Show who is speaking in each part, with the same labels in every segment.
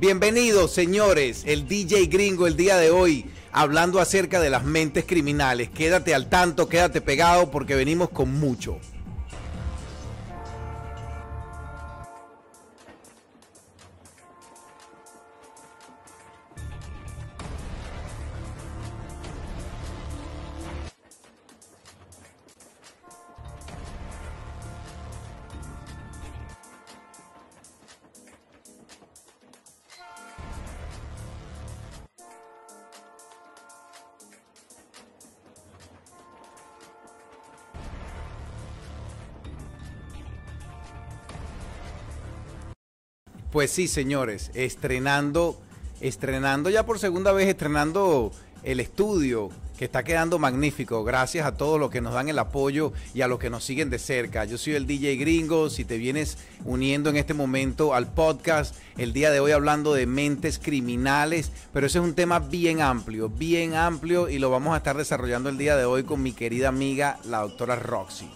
Speaker 1: Bienvenidos, señores, el DJ Gringo el día de hoy hablando acerca de las mentes criminales. Quédate al tanto, quédate pegado porque venimos con mucho. Pues sí, señores, estrenando, estrenando ya por segunda vez, estrenando el estudio que está quedando magnífico. Gracias a todos los que nos dan el apoyo y a los que nos siguen de cerca. Yo soy el DJ Gringo. Si te vienes uniendo en este momento al podcast, el día de hoy hablando de mentes criminales, pero ese es un tema bien amplio, bien amplio y lo vamos a estar desarrollando el día de hoy con mi querida amiga, la doctora Roxy.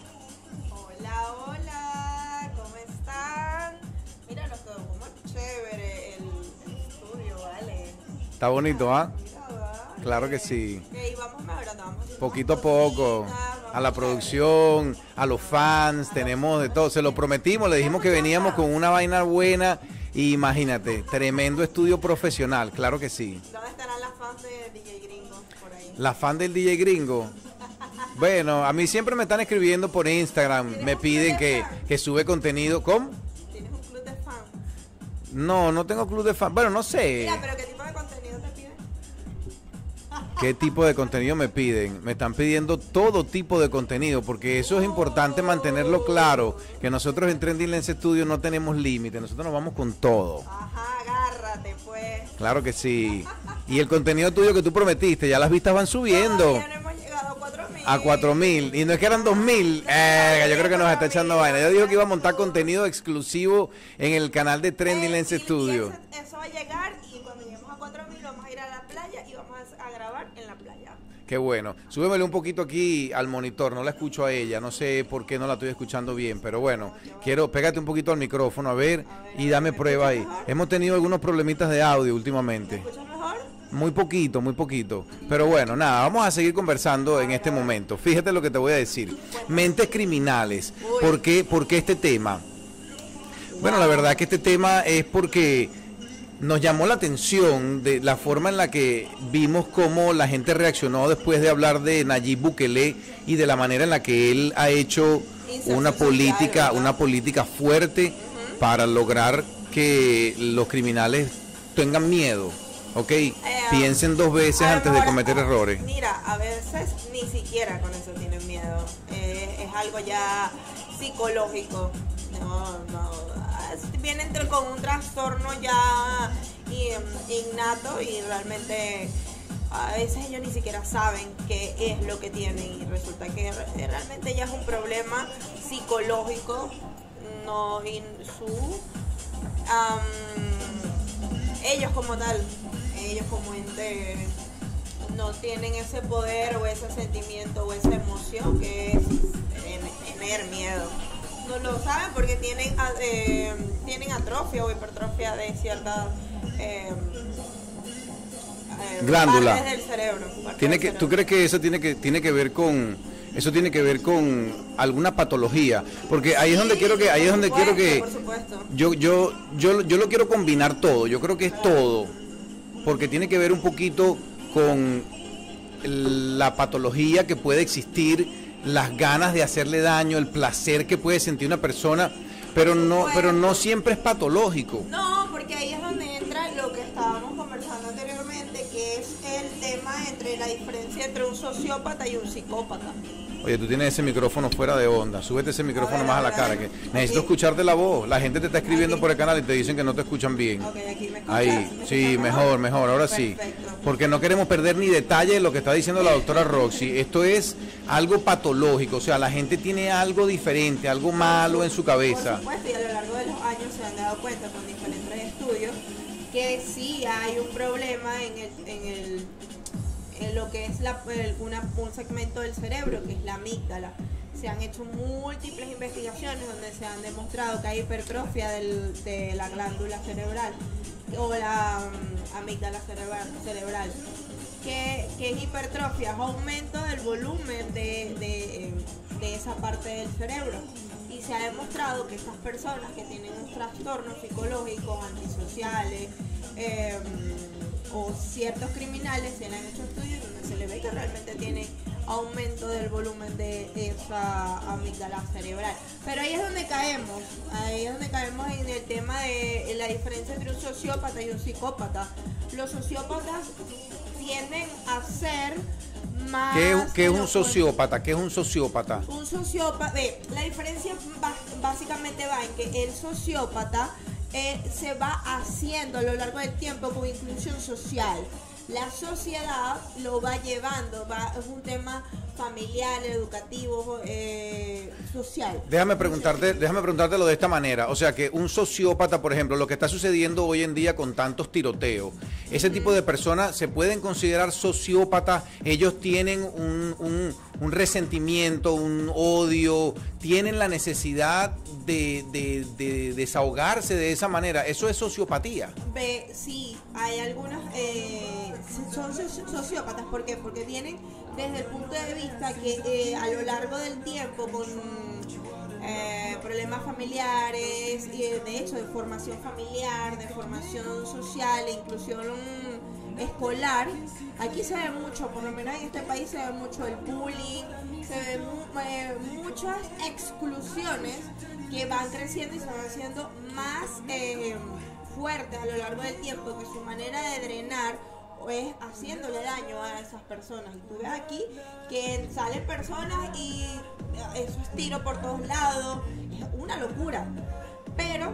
Speaker 1: Está bonito, ¿ah? Claro que sí. Poquito a poco. A la producción, a los fans, tenemos de todo. Se lo prometimos, le dijimos que veníamos con una vaina buena. Y imagínate, tremendo estudio profesional, claro que sí.
Speaker 2: ¿Dónde estarán las fans de DJ Gringo por ahí?
Speaker 1: ¿Las fans del DJ Gringo? Bueno, a mí siempre me están escribiendo por Instagram, me piden que, que sube contenido. ¿Cómo?
Speaker 2: ¿Tienes un club de fans?
Speaker 1: No, no tengo club de fans. Bueno, no sé.
Speaker 2: Mira, pero ¿qué tipo?
Speaker 1: ¿Qué tipo de contenido me piden? Me están pidiendo todo tipo de contenido, porque eso es importante mantenerlo claro, que nosotros en Trending Lens Studio no tenemos límite, nosotros nos vamos con todo.
Speaker 2: Ajá, agárrate pues.
Speaker 1: Claro que sí. Y el contenido tuyo que tú prometiste, ya las vistas van subiendo.
Speaker 2: Ya no hemos llegado a 4000.
Speaker 1: A 4000. Y no es que eran 2000. Eh, yo creo que nos está echando vaina. Yo dijo que iba a montar contenido exclusivo en el canal de Trending Lens
Speaker 2: Eh,
Speaker 1: Studio.
Speaker 2: Eso va a llegar y cuando lleguemos a 4000 vamos a ir a la playa y vamos a, a grabar en la playa.
Speaker 1: Qué bueno. Súbemele un poquito aquí al monitor, no la escucho a ella, no sé por qué no la estoy escuchando bien, pero bueno, quiero, pégate un poquito al micrófono, a ver, y dame prueba ahí. Hemos tenido algunos problemitas de audio últimamente. Muy poquito, muy poquito. Pero bueno, nada, vamos a seguir conversando en este momento. Fíjate lo que te voy a decir. Mentes criminales. ¿Por qué, por qué este tema? Bueno, la verdad que este tema es porque nos llamó la atención de la forma en la que vimos cómo la gente reaccionó después de hablar de Nayib Bukele y de la manera en la que él ha hecho una política, una política fuerte para lograr que los criminales tengan miedo, ¿ok? Piensen dos veces antes de cometer errores.
Speaker 2: Mira, a veces ni siquiera con eso tienen miedo. Eh, es algo ya psicológico. No, no. tra- con un trastorno ya in- innato y realmente a veces ellos ni siquiera saben qué es lo que tienen y resulta que re- realmente ya es un problema psicológico. No, y su ellos como tal, ellos como ente no tienen ese poder o ese sentimiento o esa emoción que es ten- tener miedo. No lo saben porque tienen, eh, tienen atrofia o hipertrofia de ciertas eh, eh,
Speaker 1: Glándula.
Speaker 2: del cerebro.
Speaker 1: Tiene
Speaker 2: del
Speaker 1: que, ¿Tú
Speaker 2: cerebro.
Speaker 1: crees que eso tiene que, tiene que ver con eso tiene que ver con alguna patología? Porque ahí es donde
Speaker 2: Sí,
Speaker 1: quiero que, ahí es donde quiero que
Speaker 2: Por
Speaker 1: yo, yo, yo, yo lo quiero combinar todo, yo creo que es todo, porque tiene que ver un poquito con la patología que puede existir, las ganas de hacerle daño, el placer que puede sentir una persona, pero no, pero no siempre es patológico.
Speaker 2: No, porque ahí es donde entra lo que estábamos conversando anteriormente, que es el tema entre la diferencia entre un sociópata y un psicópata.
Speaker 1: Oye, tú tienes ese micrófono fuera de onda. Súbete ese micrófono más a la cara. Que necesito
Speaker 2: Aquí.
Speaker 1: escucharte la voz. La gente te está escribiendo
Speaker 2: Aquí.
Speaker 1: por el canal y te dicen que no te escuchan bien.
Speaker 2: Ok, aquí me escuchas.
Speaker 1: Ahí,
Speaker 2: ¿Me
Speaker 1: sí, mejor, mejor, ahora sí. Porque no queremos perder ni detalle de lo que está diciendo la doctora Roxy. Esto es algo patológico, o sea, la gente tiene algo diferente, algo malo en su cabeza.
Speaker 2: Por supuesto, y a lo largo de los años se han dado cuenta con diferentes estudios que sí hay un problema en, el, en, el, lo que es la, el- un segmento del cerebro, que es la amígdala. Se han hecho múltiples investigaciones donde se han demostrado que hay hipertrofia de la glándula cerebral. o la mm, amígdala cerebral, cerebral que, es hipertrofia, es aumento del volumen eh, de esa parte del cerebro. Y se ha demostrado que estas personas que tienen un trastorno psicológico, antisociales, eh, o ciertos criminales, se le han hecho estudios donde se le ve que realmente tienen aumento del volumen de esa amígdala cerebral. Pero ahí es donde caemos, ahí es donde caemos en el tema de la diferencia entre un sociópata y un psicópata. Los sociópatas tienden a ser más...
Speaker 1: ¿Qué, es- qué es un sociópata? ¿Qué es un sociópata?
Speaker 2: Un sociópata, ve, la diferencia básicamente va en que el sociópata eh, se va haciendo a lo largo del tiempo con inclusión social. La sociedad lo va llevando, va, es un tema familiar, educativo, eh, social.
Speaker 1: Déjame preguntarte, déjame preguntártelo de esta manera. O sea que un sociópata, por ejemplo, lo que está sucediendo hoy en día con tantos tiroteos, ese tipo de personas se pueden considerar sociópatas, ellos tienen un, un- un resentimiento, un odio, tienen la necesidad de, de- de desahogarse de esa manera. Eso es sociopatía.
Speaker 2: Ve, sí, hay algunos, eh, son soci- sociópatas, ¿por qué? Porque vienen desde el punto de vista que eh, a lo largo del tiempo con eh, problemas familiares, y de hecho de formación familiar, de formación social, e inclusión mm, escolar, aquí se ve mucho, por lo menos en este país se ve mucho el bullying, se ven eh, muchas exclusiones que van creciendo y se van haciendo más eh, fuertes a lo largo del tiempo, que su manera de drenar es haciéndole daño a esas personas. Y tú ves aquí que salen personas y eso es tiro por todos lados, es una locura. Pero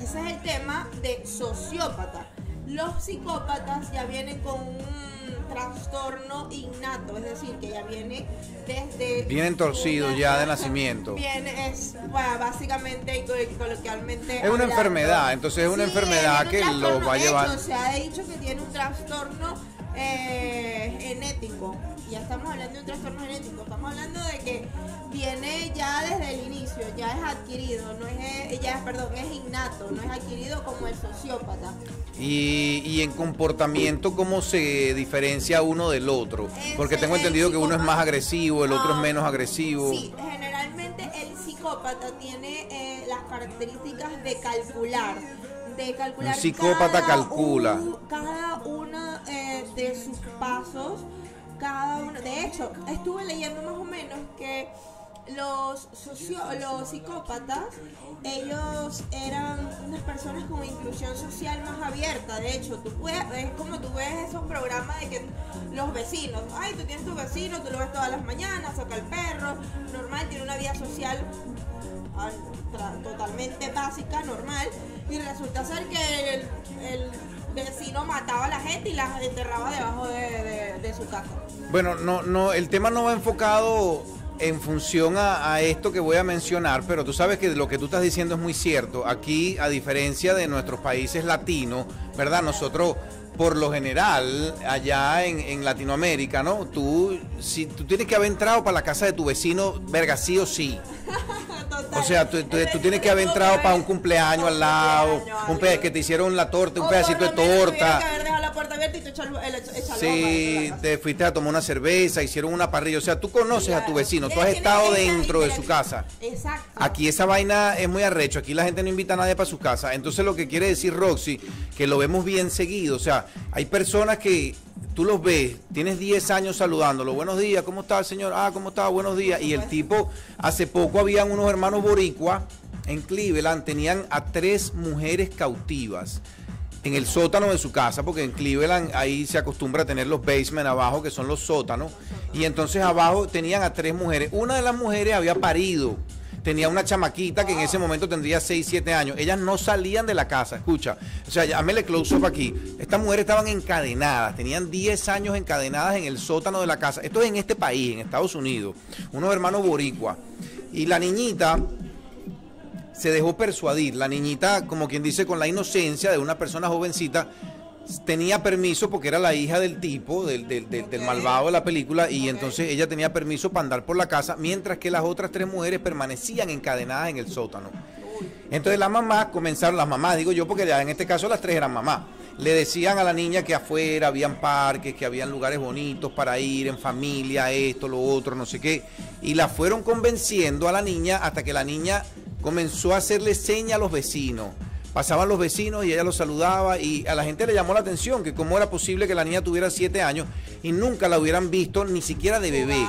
Speaker 2: ese es el tema de sociópata. Los psicópatas ya vienen con un trastorno innato, es decir, que ya viene desde...
Speaker 1: Vienen torcidos ya de nacimiento.
Speaker 2: Viene, es bueno, básicamente y col- coloquialmente...
Speaker 1: Es una
Speaker 2: hablando.
Speaker 1: enfermedad, entonces es una
Speaker 2: Sí,
Speaker 1: enfermedad
Speaker 2: un
Speaker 1: que lo
Speaker 2: trastorno.
Speaker 1: va a llevar-
Speaker 2: hecho, se ha dicho que tiene un trastorno eh, genético. Ya estamos hablando de un trastorno genético. Estamos hablando de que viene ya desde el inicio, ya es adquirido, no es, eh, ya, perdón, es innato, no es adquirido como el sociópata.
Speaker 1: Y, y en comportamiento, ¿cómo se diferencia uno del otro? Porque tengo entendido que uno es más agresivo, el otro es
Speaker 2: Ah,
Speaker 1: menos agresivo.
Speaker 2: Sí, generalmente el psicópata tiene eh, las características de calcular. De calcular
Speaker 1: Un psicópata
Speaker 2: cada
Speaker 1: calcula.
Speaker 2: un- cada uno eh, de sus pasos, cada uno. De hecho, estuve leyendo más o menos que los socio, los psicópatas, ellos eran unas personas con inclusión social más abierta. De hecho, tú puedes, es como tú ves esos programas de que los vecinos, ay, tú tienes tu vecino, tú lo ves todas las mañanas, saca el perro, normal, tiene una vida social ah, totalmente básica, normal, y resulta ser que el vecino mataba a la gente y las enterraba debajo de, su casa.
Speaker 1: Bueno, no, no, el tema no va enfocado en función a, a esto que voy a mencionar, pero tú sabes que lo que tú estás diciendo es muy cierto. Aquí, a diferencia de nuestros países latinos, ¿verdad? Nosotros, por lo general, allá en, en Latinoamérica, ¿no? Tú, si, tú tienes que haber entrado para la casa de tu vecino, verga, sí o sí.
Speaker 2: Total.
Speaker 1: O sea, tú, tú-
Speaker 2: El
Speaker 1: tú tienes que haber entrado para un cumpleaños al lado, un pe que te hicieron la torta, un
Speaker 2: O
Speaker 1: pedacito de torta.
Speaker 2: que haber dejado la puerta abierta y tú el,
Speaker 1: Sí, te fuiste a tomar una cerveza, hicieron una parrilla. O sea, tú conoces a tu vecino, tú has estado dentro de su casa.
Speaker 2: Exacto.
Speaker 1: Aquí esa vaina es muy arrecho, aquí la gente no invita a nadie para su casa. Entonces lo que quiere decir Roxy, que lo vemos bien seguido, o sea, hay personas que tú los ves, tienes 10 años saludándolo, buenos días, ¿cómo está el señor? Ah, ¿cómo está? Buenos días. Y el tipo, hace poco habían unos hermanos boricua en Cleveland, tenían a tres mujeres cautivas en el sótano de su casa, porque en Cleveland ahí se acostumbra a tener los basement abajo, que son los sótanos, y entonces abajo tenían a tres mujeres. Una de las mujeres había parido, tenía una chamaquita que en ese momento tendría 6, 7 años. Ellas no salían de la casa, escucha. O sea, llámele close up aquí. Estas mujeres estaban encadenadas, tenían 10 años encadenadas en el sótano de la casa. Esto es en este país, en Estados Unidos. Unos hermanos boricua. Y la niñita se dejó persuadir. La niñita, como quien dice, con la inocencia de una persona jovencita, tenía permiso porque era la hija del tipo, del, del- del- malvado de la película, y entonces ella tenía permiso para andar por la casa, mientras que las otras tres mujeres permanecían encadenadas en el sótano. Entonces las mamás comenzaron, las mamás, digo yo, porque ya en este caso las tres eran mamás. Le decían a la niña que afuera habían parques, que habían lugares bonitos para ir en familia, esto, lo otro, no sé qué. Y la fueron convenciendo a la niña hasta que la niña comenzó a hacerle seña a los vecinos. Pasaban los vecinos y ella los saludaba y a la gente le llamó la atención que cómo era posible que la niña tuviera siete años y nunca la hubieran visto ni siquiera de bebé.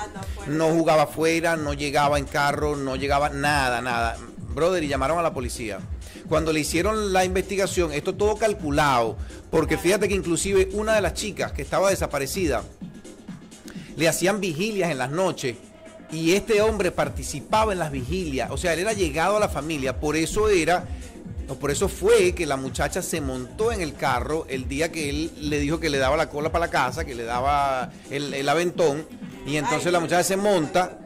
Speaker 1: No jugaba afuera, no llegaba en carro, no llegaba nada, nada. Brother, y llamaron a la policía. Cuando le hicieron la investigación, esto todo calculado, porque fíjate que inclusive una de las chicas que estaba desaparecida, le hacían vigilias en las noches y este hombre participaba en las vigilias, o sea, él era llegado a la familia, por eso era por eso fue que la muchacha se montó en el carro el día que él le dijo que le daba la cola para la casa, que le daba el, aventón. Y entonces la muchacha se monta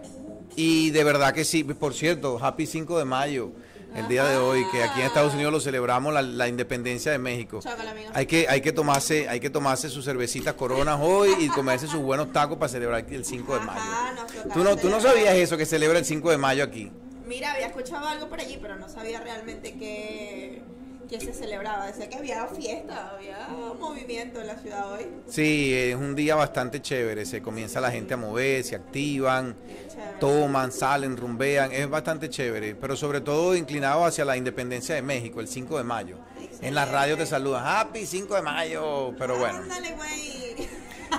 Speaker 1: y de verdad que sí. Por cierto, Happy 5 de mayo, el día de hoy, que aquí en Estados Unidos lo celebramos la, independencia de México. Hay que, hay que tomarse, hay que tomarse sus cervecitas coronas hoy y comerse sus buenos tacos para celebrar el 5 de mayo. ¿Tú no, tú no sabías eso que celebra el 5 de mayo aquí?
Speaker 2: Mira, había escuchado algo por allí, pero no sabía realmente qué, se celebraba. Decía que había fiesta, había movimiento en la ciudad hoy.
Speaker 1: Sí, es un día bastante chévere. Se comienza la gente a mover, se activan, toman, salen, rumbean. Es bastante chévere, pero sobre todo inclinado hacia la independencia de México, el 5 de mayo. En la radio te saludan, Happy 5 de mayo, pero bueno. Ándale, güey.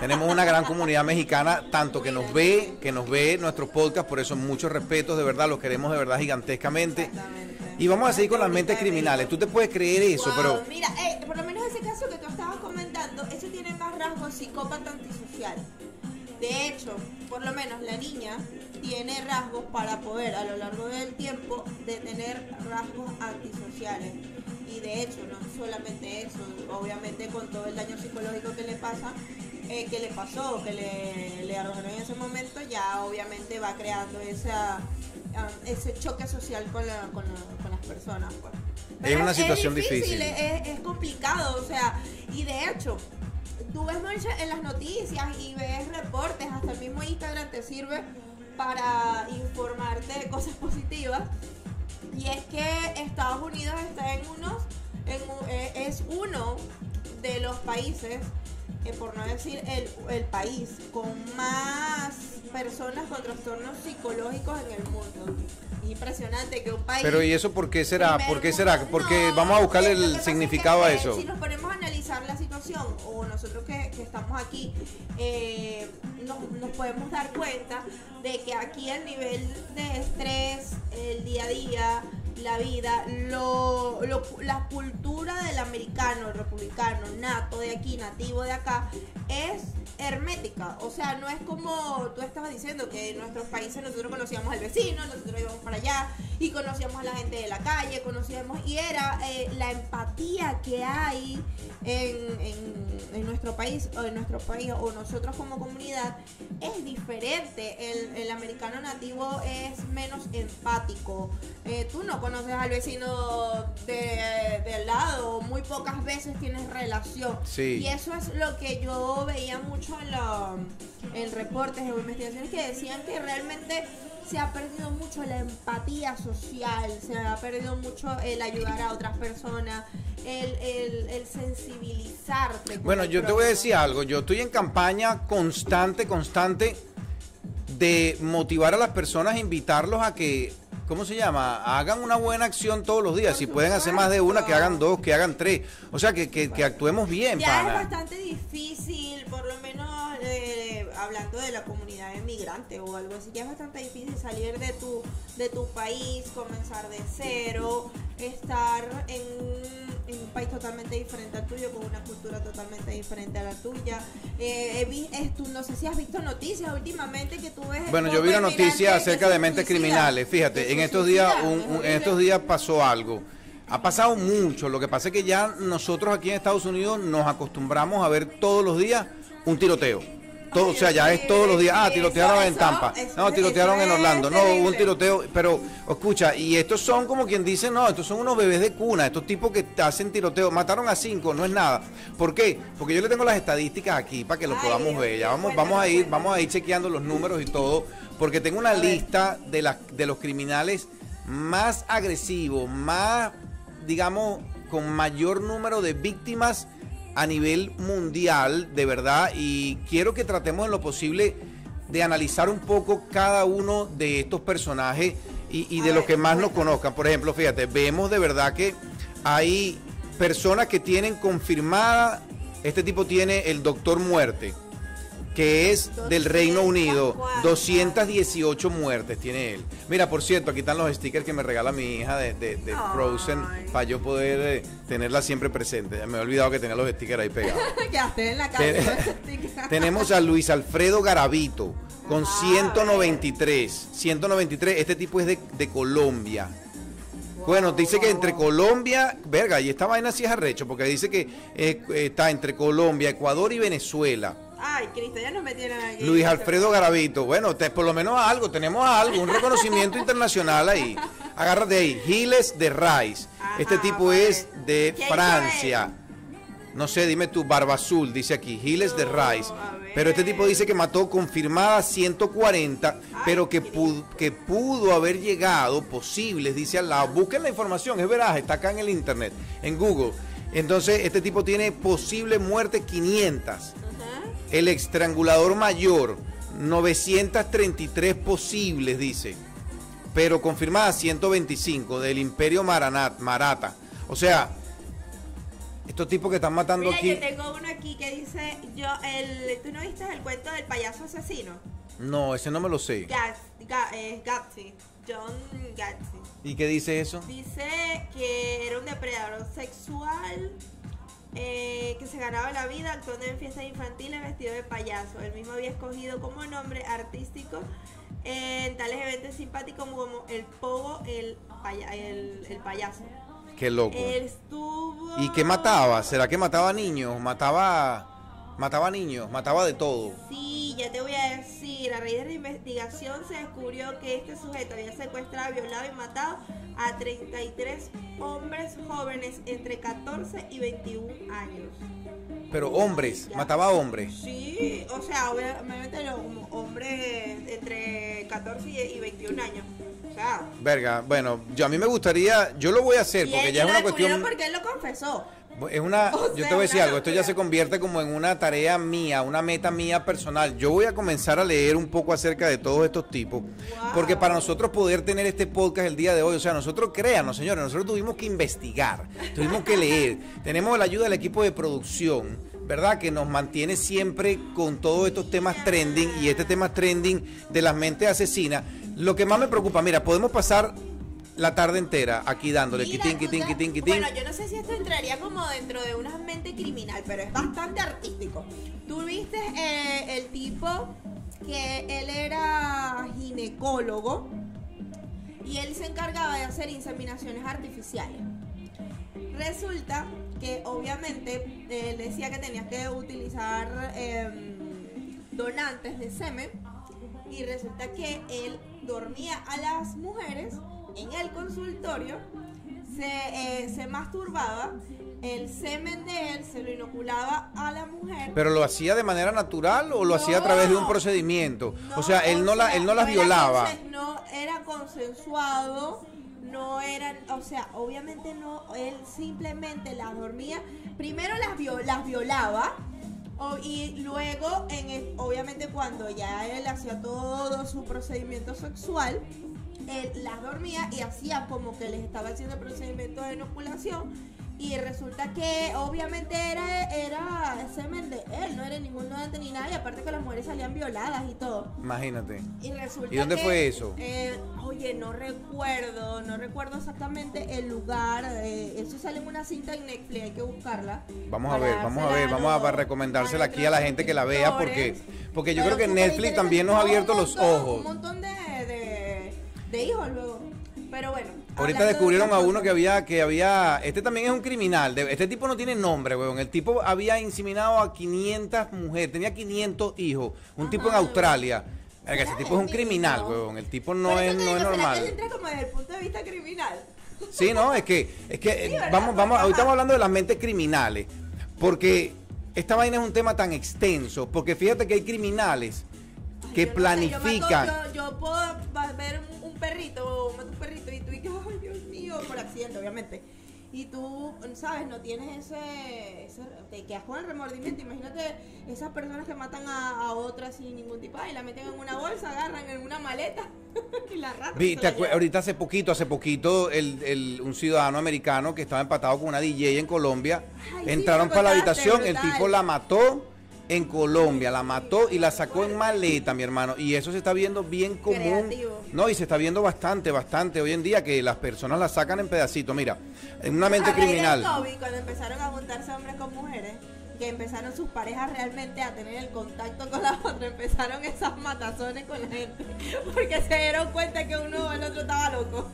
Speaker 1: Tenemos una gran comunidad mexicana, tanto que nos ve, que nos ve nuestros podcasts, por eso muchos respetos, de verdad, los queremos de verdad gigantescamente. Y vamos a seguir con las mentes criminales. Tú te puedes creer eso, pero...
Speaker 2: Mira, eh, por lo menos ese caso que tú estabas comentando, eso tiene más rasgos psicópata antisocial. De hecho, por lo menos la niña tiene rasgos para poder a lo largo del tiempo de tener rasgos antisociales. Y de hecho, no solamente eso, obviamente con todo el daño psicológico que le pasa, eh, que le pasó, que le, le en ese momento, ya obviamente va creando esa, ah, ese choque social con, con, las personas. Pues.
Speaker 1: es una situación difícil.
Speaker 2: Es, complicado, o sea, y de hecho, tú ves en las noticias y ves reportes, hasta el mismo Instagram te sirve para informarte de cosas positivas. Y es que Estados Unidos está en unos, en, eh, es uno de los países por no decir el, el país, con más personas con trastornos psicológicos en el mundo. Impresionante que un país.
Speaker 1: Pero ¿y eso por qué será? ¿Por qué será? Porque vamos a buscarle el significado a
Speaker 2: eh,
Speaker 1: eso.
Speaker 2: Si nos ponemos a analizar la situación, o nosotros que, estamos aquí, eh, nos, nos, podemos dar cuenta de que aquí el nivel de estrés, el día a día, la vida, lo, la cultura del americano, el republicano, nato de aquí, nativo de acá, es hermética. O sea, no es como tú estabas diciendo que en nuestros países nosotros conocíamos al vecino, nosotros íbamos para allá y conocíamos a la gente de la calle, conocíamos y era eh, la empatía que hay en, nuestro país o en nuestro país o nosotros como comunidad es diferente. El, el americano nativo es menos empático. Eh, tú no conoces al vecino de, de, lado, muy pocas veces tienes relación. Y eso es lo que yo veía mucho en, la, en reportes o investigaciones que decían que realmente se ha perdido mucho la empatía social, se ha perdido mucho el ayudar a otras personas, el, el, sensibilizarte.
Speaker 1: Bueno, yo te voy a decir algo, yo estoy en campaña constante, constante de motivar a las personas, invitarlos a que ¿cómo se llama? Hagan una buena acción todos los días. Si pueden hacer más de una, que hagan dos, que hagan tres. O sea, que, que, actuemos bien.
Speaker 2: Ya es bastante difícil, por lo menos hablando de la comunidad inmigrante o algo así, ya es bastante difícil salir de tu, de tu país, comenzar de cero, estar en, un país totalmente diferente al tuyo, con una cultura totalmente diferente a la tuya. Eh, no sé si has visto noticias últimamente que tú ves...
Speaker 1: Bueno, yo vi una noticia acerca de mentes criminales. Fíjate, en estos días, en estos días pasó algo. Ha pasado mucho. Lo que pasa es que ya nosotros aquí en Estados Unidos nos acostumbramos a ver todos los días un tiroteo. Todo, o sea, ya es todos los días. Ah, tirotearon en Tampa. No, tirotearon en Orlando. No, hubo un tiroteo. Pero, escucha, y estos son como quien dice, no, estos son unos bebés de cuna. Estos tipos que hacen tiroteo. Mataron a cinco, no es nada. ¿Por qué? Porque yo le tengo las estadísticas aquí para que lo podamos ver. Ya vamos, vamos a ir, vamos a ir chequeando los números y todo. Porque tengo una lista de, las, de los criminales más agresivo, más, digamos, con mayor número de víctimas a nivel mundial, de verdad, y quiero que tratemos en lo posible de analizar un poco cada uno de estos personajes y, de los que más nos conozcan. Por ejemplo, fíjate, vemos de verdad que hay personas que tienen confirmada, este tipo tiene el Doctor Muerte, que es del Reino Unido. 218 muertes tiene él. Mira, por cierto, aquí están los stickers que me regala mi hija de, Frozen para yo poder eh, tenerla siempre presente. Ya me he olvidado que tenía los stickers ahí pegados.
Speaker 2: en la casa.
Speaker 1: tenemos a Luis Alfredo Garavito con 193. 193. Este tipo es de, Colombia. Bueno, dice que entre Colombia, verga, y esta vaina sí es arrecho, porque dice que eh, está entre Colombia, Ecuador y Venezuela.
Speaker 2: Ay, Cristo, ya nos metieron aquí.
Speaker 1: Luis Alfredo Garavito. Bueno, por lo menos algo, tenemos algo, un reconocimiento internacional ahí. Agárrate ahí. Giles de Rice. este tipo es de Francia. No sé, dime tú, Barba Azul, dice aquí. Giles de Rice. Pero este tipo dice que mató confirmada 140, pero que pudo, que pudo haber llegado, posibles, dice al lado. Busquen la información, es verdad, está acá en el internet, en Google. Entonces, este tipo tiene posible muerte 500. El estrangulador mayor, 933 posibles, dice. Pero confirmada 125 del Imperio Maranat, Marata. O sea, estos tipos que están matando
Speaker 2: Mira,
Speaker 1: aquí.
Speaker 2: Yo tengo uno aquí que dice, yo, el, ¿tú no viste el cuento del payaso asesino?
Speaker 1: No, ese no me lo sé.
Speaker 2: Gatsby, John Gatsby.
Speaker 1: ¿Y qué dice eso?
Speaker 2: Dice que era un depredador sexual eh, que se ganaba la vida actuando en fiestas infantiles vestido de payaso. Él mismo había escogido como nombre artístico en tales eventos simpáticos como el pogo, el, el, el payaso.
Speaker 1: Qué loco.
Speaker 2: estuvo...
Speaker 1: ¿Y qué mataba? ¿Será que mataba niños? ¿Mataba mataba niños? ¿Mataba de todo?
Speaker 2: Sí, ya te voy a decir. A raíz de la investigación se descubrió que este sujeto había secuestrado, violado y matado a 33 hombres jóvenes entre 14 y 21 años.
Speaker 1: Pero hombres, mataba a hombres.
Speaker 2: Sí, o sea, obviamente los hombres entre 14 y 21 años.
Speaker 1: Verga, bueno, yo a mí me gustaría, yo lo voy a hacer porque ya es una cuestión.
Speaker 2: porque él lo confesó.
Speaker 1: Es una, yo te voy a decir algo, esto ya se convierte como en una tarea mía, una meta mía personal. Yo voy a comenzar a leer un poco acerca de todos estos tipos, porque para nosotros poder tener este podcast el día de hoy, o sea, nosotros créanos, señores, nosotros tuvimos que investigar, tuvimos que leer, tenemos la ayuda del equipo de producción, ¿verdad? Que nos mantiene siempre con todos estos temas trending y este tema trending de las mentes asesinas. Lo que más me preocupa, mira, podemos pasar la tarde entera aquí dándole quitín, quitín, quitín, quitín.
Speaker 2: Bueno, yo no sé si esto entraría como dentro de una mente criminal, pero es bastante artístico. Tú viste eh, el tipo que él era ginecólogo y él se encargaba de hacer inseminaciones artificiales. Resulta que obviamente él decía que tenías que utilizar em, donantes de semen y resulta que él dormía a las mujeres en el consultorio, se, eh, se masturbaba, el semen de él se lo inoculaba a la mujer.
Speaker 1: ¿Pero lo hacía de manera natural o lo hacía a través de un procedimiento? o sea, él no, la, él no las violaba.
Speaker 2: no era consensuado, no eran, o sea, obviamente no, él simplemente las dormía, primero las, las violaba. y luego, en obviamente cuando ya él hacía todo su procedimiento sexual, él las dormía y hacía como que les estaba haciendo procedimiento de inoculación y resulta que obviamente era, era semen de él, no era ningún donante ni nada, y aparte que las mujeres salían violadas y todo.
Speaker 1: Imagínate.
Speaker 2: Y resulta
Speaker 1: ¿Y dónde fue eso?
Speaker 2: Eh, oye, no recuerdo, no recuerdo exactamente el lugar. Eh, eso sale en una cinta en Netflix, hay que buscarla.
Speaker 1: Vamos a ver, vamos a ver, vamos a recomendársela aquí a la gente que la vea porque, porque yo creo que Netflix también nos ha abierto los ojos.
Speaker 2: Un montón de de hijos luego. Pero bueno.
Speaker 1: Ahorita descubrieron a uno que había, que había, este también es un criminal, este tipo no tiene nombre, weón. El tipo había inseminado a 500 mujeres, tenía 500 hijos, un tipo en Australia. ese tipo es un criminal, weón. El tipo no es, no es normal.
Speaker 2: Que entra como desde el punto de vista criminal.
Speaker 1: Sí, no, es que, es que vamos, vamos, ahorita estamos hablando de las mentes criminales, porque esta vaina es un tema tan extenso, porque fíjate que hay criminales que
Speaker 2: Yo no sé, yo mato-
Speaker 1: planifican.
Speaker 2: yo, puedo ver un, un perrito, mato un perrito y tú y que, ay Dios mío, por accidente, obviamente. Y tú, ¿sabes? No tienes ese, ese te quedas con el remordimiento. Imagínate esas personas que matan a, a otras sin ningún tipo, y la meten en una bolsa, agarran en una maleta y la rata.
Speaker 1: Vi,
Speaker 2: la
Speaker 1: ahorita hace poquito, hace poquito, el, el- un ciudadano americano que estaba empatado con una DJ en Colombia,
Speaker 2: Ay,
Speaker 1: entraron para la habitación, el tipo la mató en Colombia, la mató y la sacó en maleta, mi hermano. Y eso se está viendo bien común.
Speaker 2: Creativo.
Speaker 1: No, y se está viendo bastante, bastante hoy en día que las personas la sacan en pedacitos. Mira, en una mente
Speaker 2: A raíz del
Speaker 1: criminal.
Speaker 2: COVID, cuando empezaron a juntarse hombres con mujeres, que empezaron sus parejas realmente a tener el contacto con la otra, empezaron esas matazones con la gente, porque se dieron cuenta que uno o el otro estaba loco.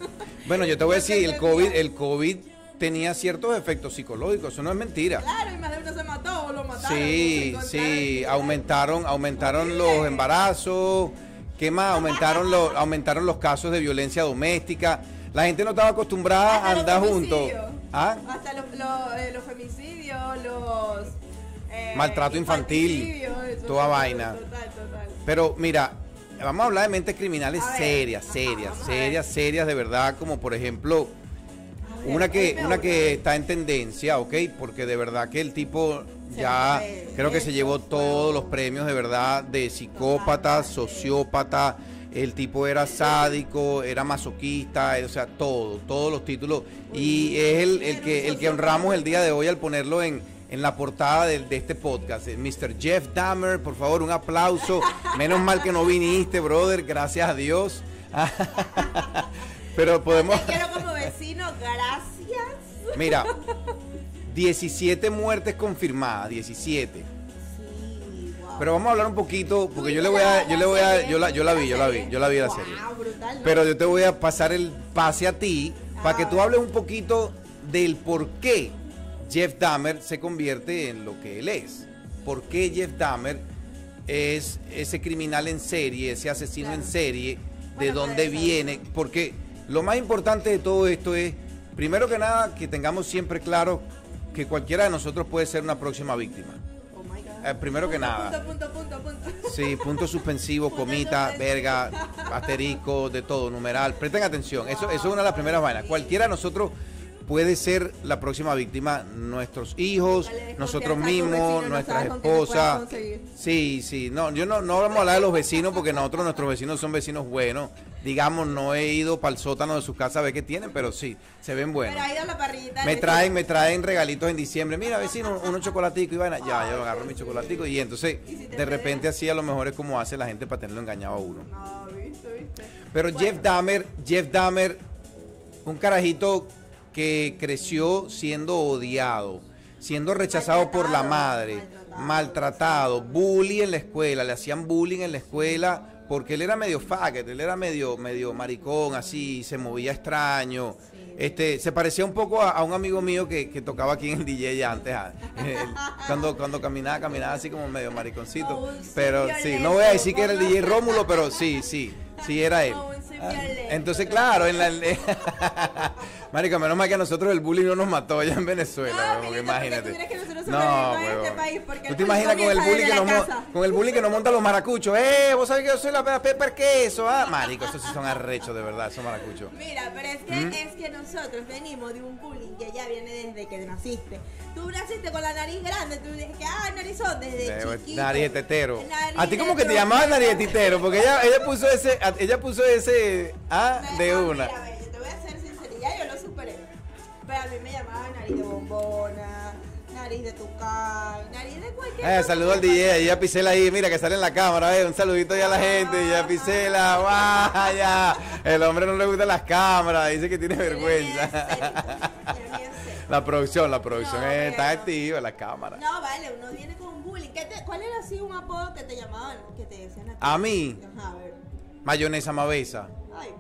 Speaker 1: Bueno, yo te voy a decir, el. COVID, el COVID tenía ciertos efectos psicológicos, eso no es mentira.
Speaker 2: Claro, y más de uno se mató o lo mataron.
Speaker 1: Sí, sí, aumentaron, aumentaron los embarazos, ¿qué más? Aumentaron los, aumentaron los casos de violencia doméstica. La gente no estaba acostumbrada
Speaker 2: Hasta
Speaker 1: a andar juntos. ¿Ah?
Speaker 2: Hasta los, los, eh, los femicidios, los... eh,
Speaker 1: Maltrato infantil,
Speaker 2: eso,
Speaker 1: toda vaina.
Speaker 2: Total, total.
Speaker 1: Pero mira, vamos a hablar de mentes criminales
Speaker 2: ver,
Speaker 1: serias, serias, serias, serias de verdad, como por ejemplo una que una que está en tendencia, ¿ok? Porque de verdad que el tipo ya creo que se llevó todos los premios de verdad de psicópata, sociópata. El tipo era sádico, era masoquista, o sea, todo, todos los títulos. Y es el, el que el que honramos el día de hoy al ponerlo en, en la portada de, de este podcast. eh, Mr. Jeff Dahmer, por favor, un aplauso. Menos mal que no viniste, brother, gracias a Dios. Pero podemos...
Speaker 2: Te quiero como vecino, gracias.
Speaker 1: Mira, 17 muertes confirmadas, 17.
Speaker 2: Sí, wow.
Speaker 1: Pero vamos a hablar un poquito, porque yo le voy a, yo le voy a, yo la, yo la vi, yo la vi, yo la vi la serie. Pero yo te voy a pasar el pase a ti para que tú
Speaker 2: ver.
Speaker 1: hables un poquito del por qué Jeff Dahmer se convierte en lo que él es. ¿Por qué Jeff Dahmer es ese criminal en serie, ese asesino
Speaker 2: Claro.
Speaker 1: en serie, de
Speaker 2: Bueno,
Speaker 1: dónde viene? Porque lo más importante de todo esto es, primero que nada, que tengamos siempre claro que cualquiera de nosotros puede ser una próxima víctima.
Speaker 2: Oh my God.
Speaker 1: Eh, primero que nada.
Speaker 2: Punto, punto, punto, punto.
Speaker 1: Sí, punto suspensivo,
Speaker 2: Punto
Speaker 1: comita, verga, asterisco, de todo, numeral. Presten atención, eso, eso es una de las primeras vainas. Cualquiera de nosotros puede ser la próxima víctima, nuestros hijos, nosotros mismos,
Speaker 2: no
Speaker 1: nuestras esposas. Sí, sí, no, yo no, no vamos a hablar de los vecinos porque nosotros, nuestros vecinos son vecinos buenos. Digamos, no he ido para el sótano de su casa a ver qué tienen, pero sí, se ven buenos.
Speaker 2: Pero ha ido a la parrillita.
Speaker 1: Me traen, me traen regalitos en diciembre. Mira, vecino, unos chocolaticos y vaina. Ya, yo agarro mi chocolatico y entonces
Speaker 2: ¿Y si te
Speaker 1: de repente así a lo mejor es como hace la gente para tenerlo engañado a uno.
Speaker 2: No, viste, viste.
Speaker 1: Pero Jeff Dahmer, Jeff Dahmer, un carajito que creció siendo odiado, siendo rechazado por la madre,
Speaker 2: maltratado,
Speaker 1: maltratado, bully en la escuela, le hacían bullying en la escuela porque él era medio faggot, él era medio, medio maricón, así, se movía extraño.
Speaker 2: Sí.
Speaker 1: Este, se parecía un poco a, a un amigo mío que, que tocaba aquí en el DJ antes. ah, él, cuando, cuando caminaba, caminaba así como medio mariconcito.
Speaker 2: Oh,
Speaker 1: Pero sí, no voy a decir que era el. DJ Rómulo, pero sí, sí, sí era él.
Speaker 2: Oh,
Speaker 1: Ah, Entonces, claro, en la. Marico, menos mal que a nosotros el bullying no nos mató allá en Venezuela,
Speaker 2: Ah,
Speaker 1: porque imagínate.
Speaker 2: que nosotros
Speaker 1: No,
Speaker 2: este
Speaker 1: huevón.
Speaker 2: país, porque
Speaker 1: ¿Tú te imaginas con el bullying que nos con el bullying que nos montan los maracuchos? ¡Eh! ¿Vos sabés que yo soy la Pepper Queso? Ah, marico, esos sí son arrechos de verdad, esos maracuchos.
Speaker 2: Mira, pero es que,
Speaker 1: ¿Mm?
Speaker 2: es que nosotros venimos de un bullying que ya viene desde que naciste. Tú naciste con la nariz grande, tú dices que, ah, narizón, desde chiquito.
Speaker 1: Nariz de tetero.
Speaker 2: Nariz
Speaker 1: A ti como
Speaker 2: de
Speaker 1: que te llamaban nariz de tetero, porque ella, ella puso ese, ella puso ese ah
Speaker 2: Me-
Speaker 1: de
Speaker 2: ah,
Speaker 1: una.
Speaker 2: Mira, Pero a mí me llamaban nariz de bombona, nariz de tucay, nariz de cualquier
Speaker 1: Eh, saludo al DJ, ya Pisela ahí, mira que sale en la cámara, eh, un saludito ya a la gente, ya Pisela, vaya. El hombre no le gustan las cámaras, dice que tiene vergüenza. La producción, la producción
Speaker 2: No,
Speaker 1: está
Speaker 2: pero-
Speaker 1: activa, la cámara.
Speaker 2: No, vale, uno viene con bullying. ¿Qué te- ¿Cuál era así un apodo que te llamaban? Que te decían ti?
Speaker 1: A mí,
Speaker 2: Ajá, a ver.
Speaker 1: mayonesa mavesa.
Speaker 2: Ay.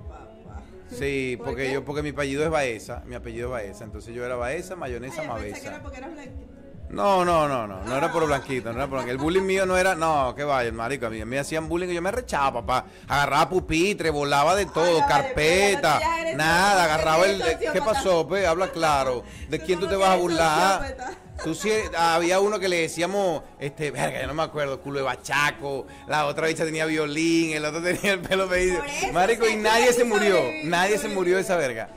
Speaker 1: Sí,
Speaker 2: ¿Por
Speaker 1: porque
Speaker 2: qué?
Speaker 1: yo, porque mi apellido es Baeza, mi apellido es Baeza, entonces yo era Baeza, mayonesa,
Speaker 2: Ay, yo pensé que era porque eras blanquito.
Speaker 1: No, no, no, no, no era por blanquito, no era por blanquito. El bullying mío no era, no, que vaya, marico, a mí me hacían bullying y yo me rechaba, papá. Agarraba pupitre, volaba de todo,
Speaker 2: Ay,
Speaker 1: carpeta, nada, agarraba el... ¿Qué pasó, pe? Habla claro. ¿De
Speaker 2: Tú
Speaker 1: quién tú
Speaker 2: como
Speaker 1: te vas a burlar? Tú sí, había uno que le decíamos, este, verga, yo no me acuerdo, culo de bachaco, la otra bicha tenía violín, el otro tenía el pelo pedido. Marico, y nadie se murió, nadie se murió de esa verga.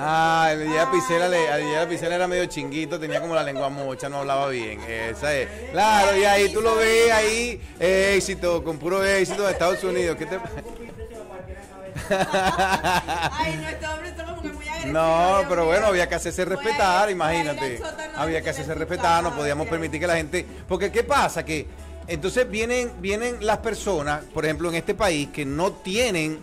Speaker 1: Ah, el día Picela, le, el día Picela era medio chinguito, tenía como la lengua mocha, no hablaba bien. Esa es. Claro, y ahí tú lo ves ahí, éxito, con puro éxito de Estados Unidos. ¿Qué te
Speaker 2: Ay, no, este hombre.
Speaker 1: No, pero bueno, había que hacerse respetar, imagínate. Había que hacerse respetar, no podíamos permitir que la gente. Porque, ¿qué pasa? Que entonces vienen, vienen las personas, por ejemplo, en este país, que no tienen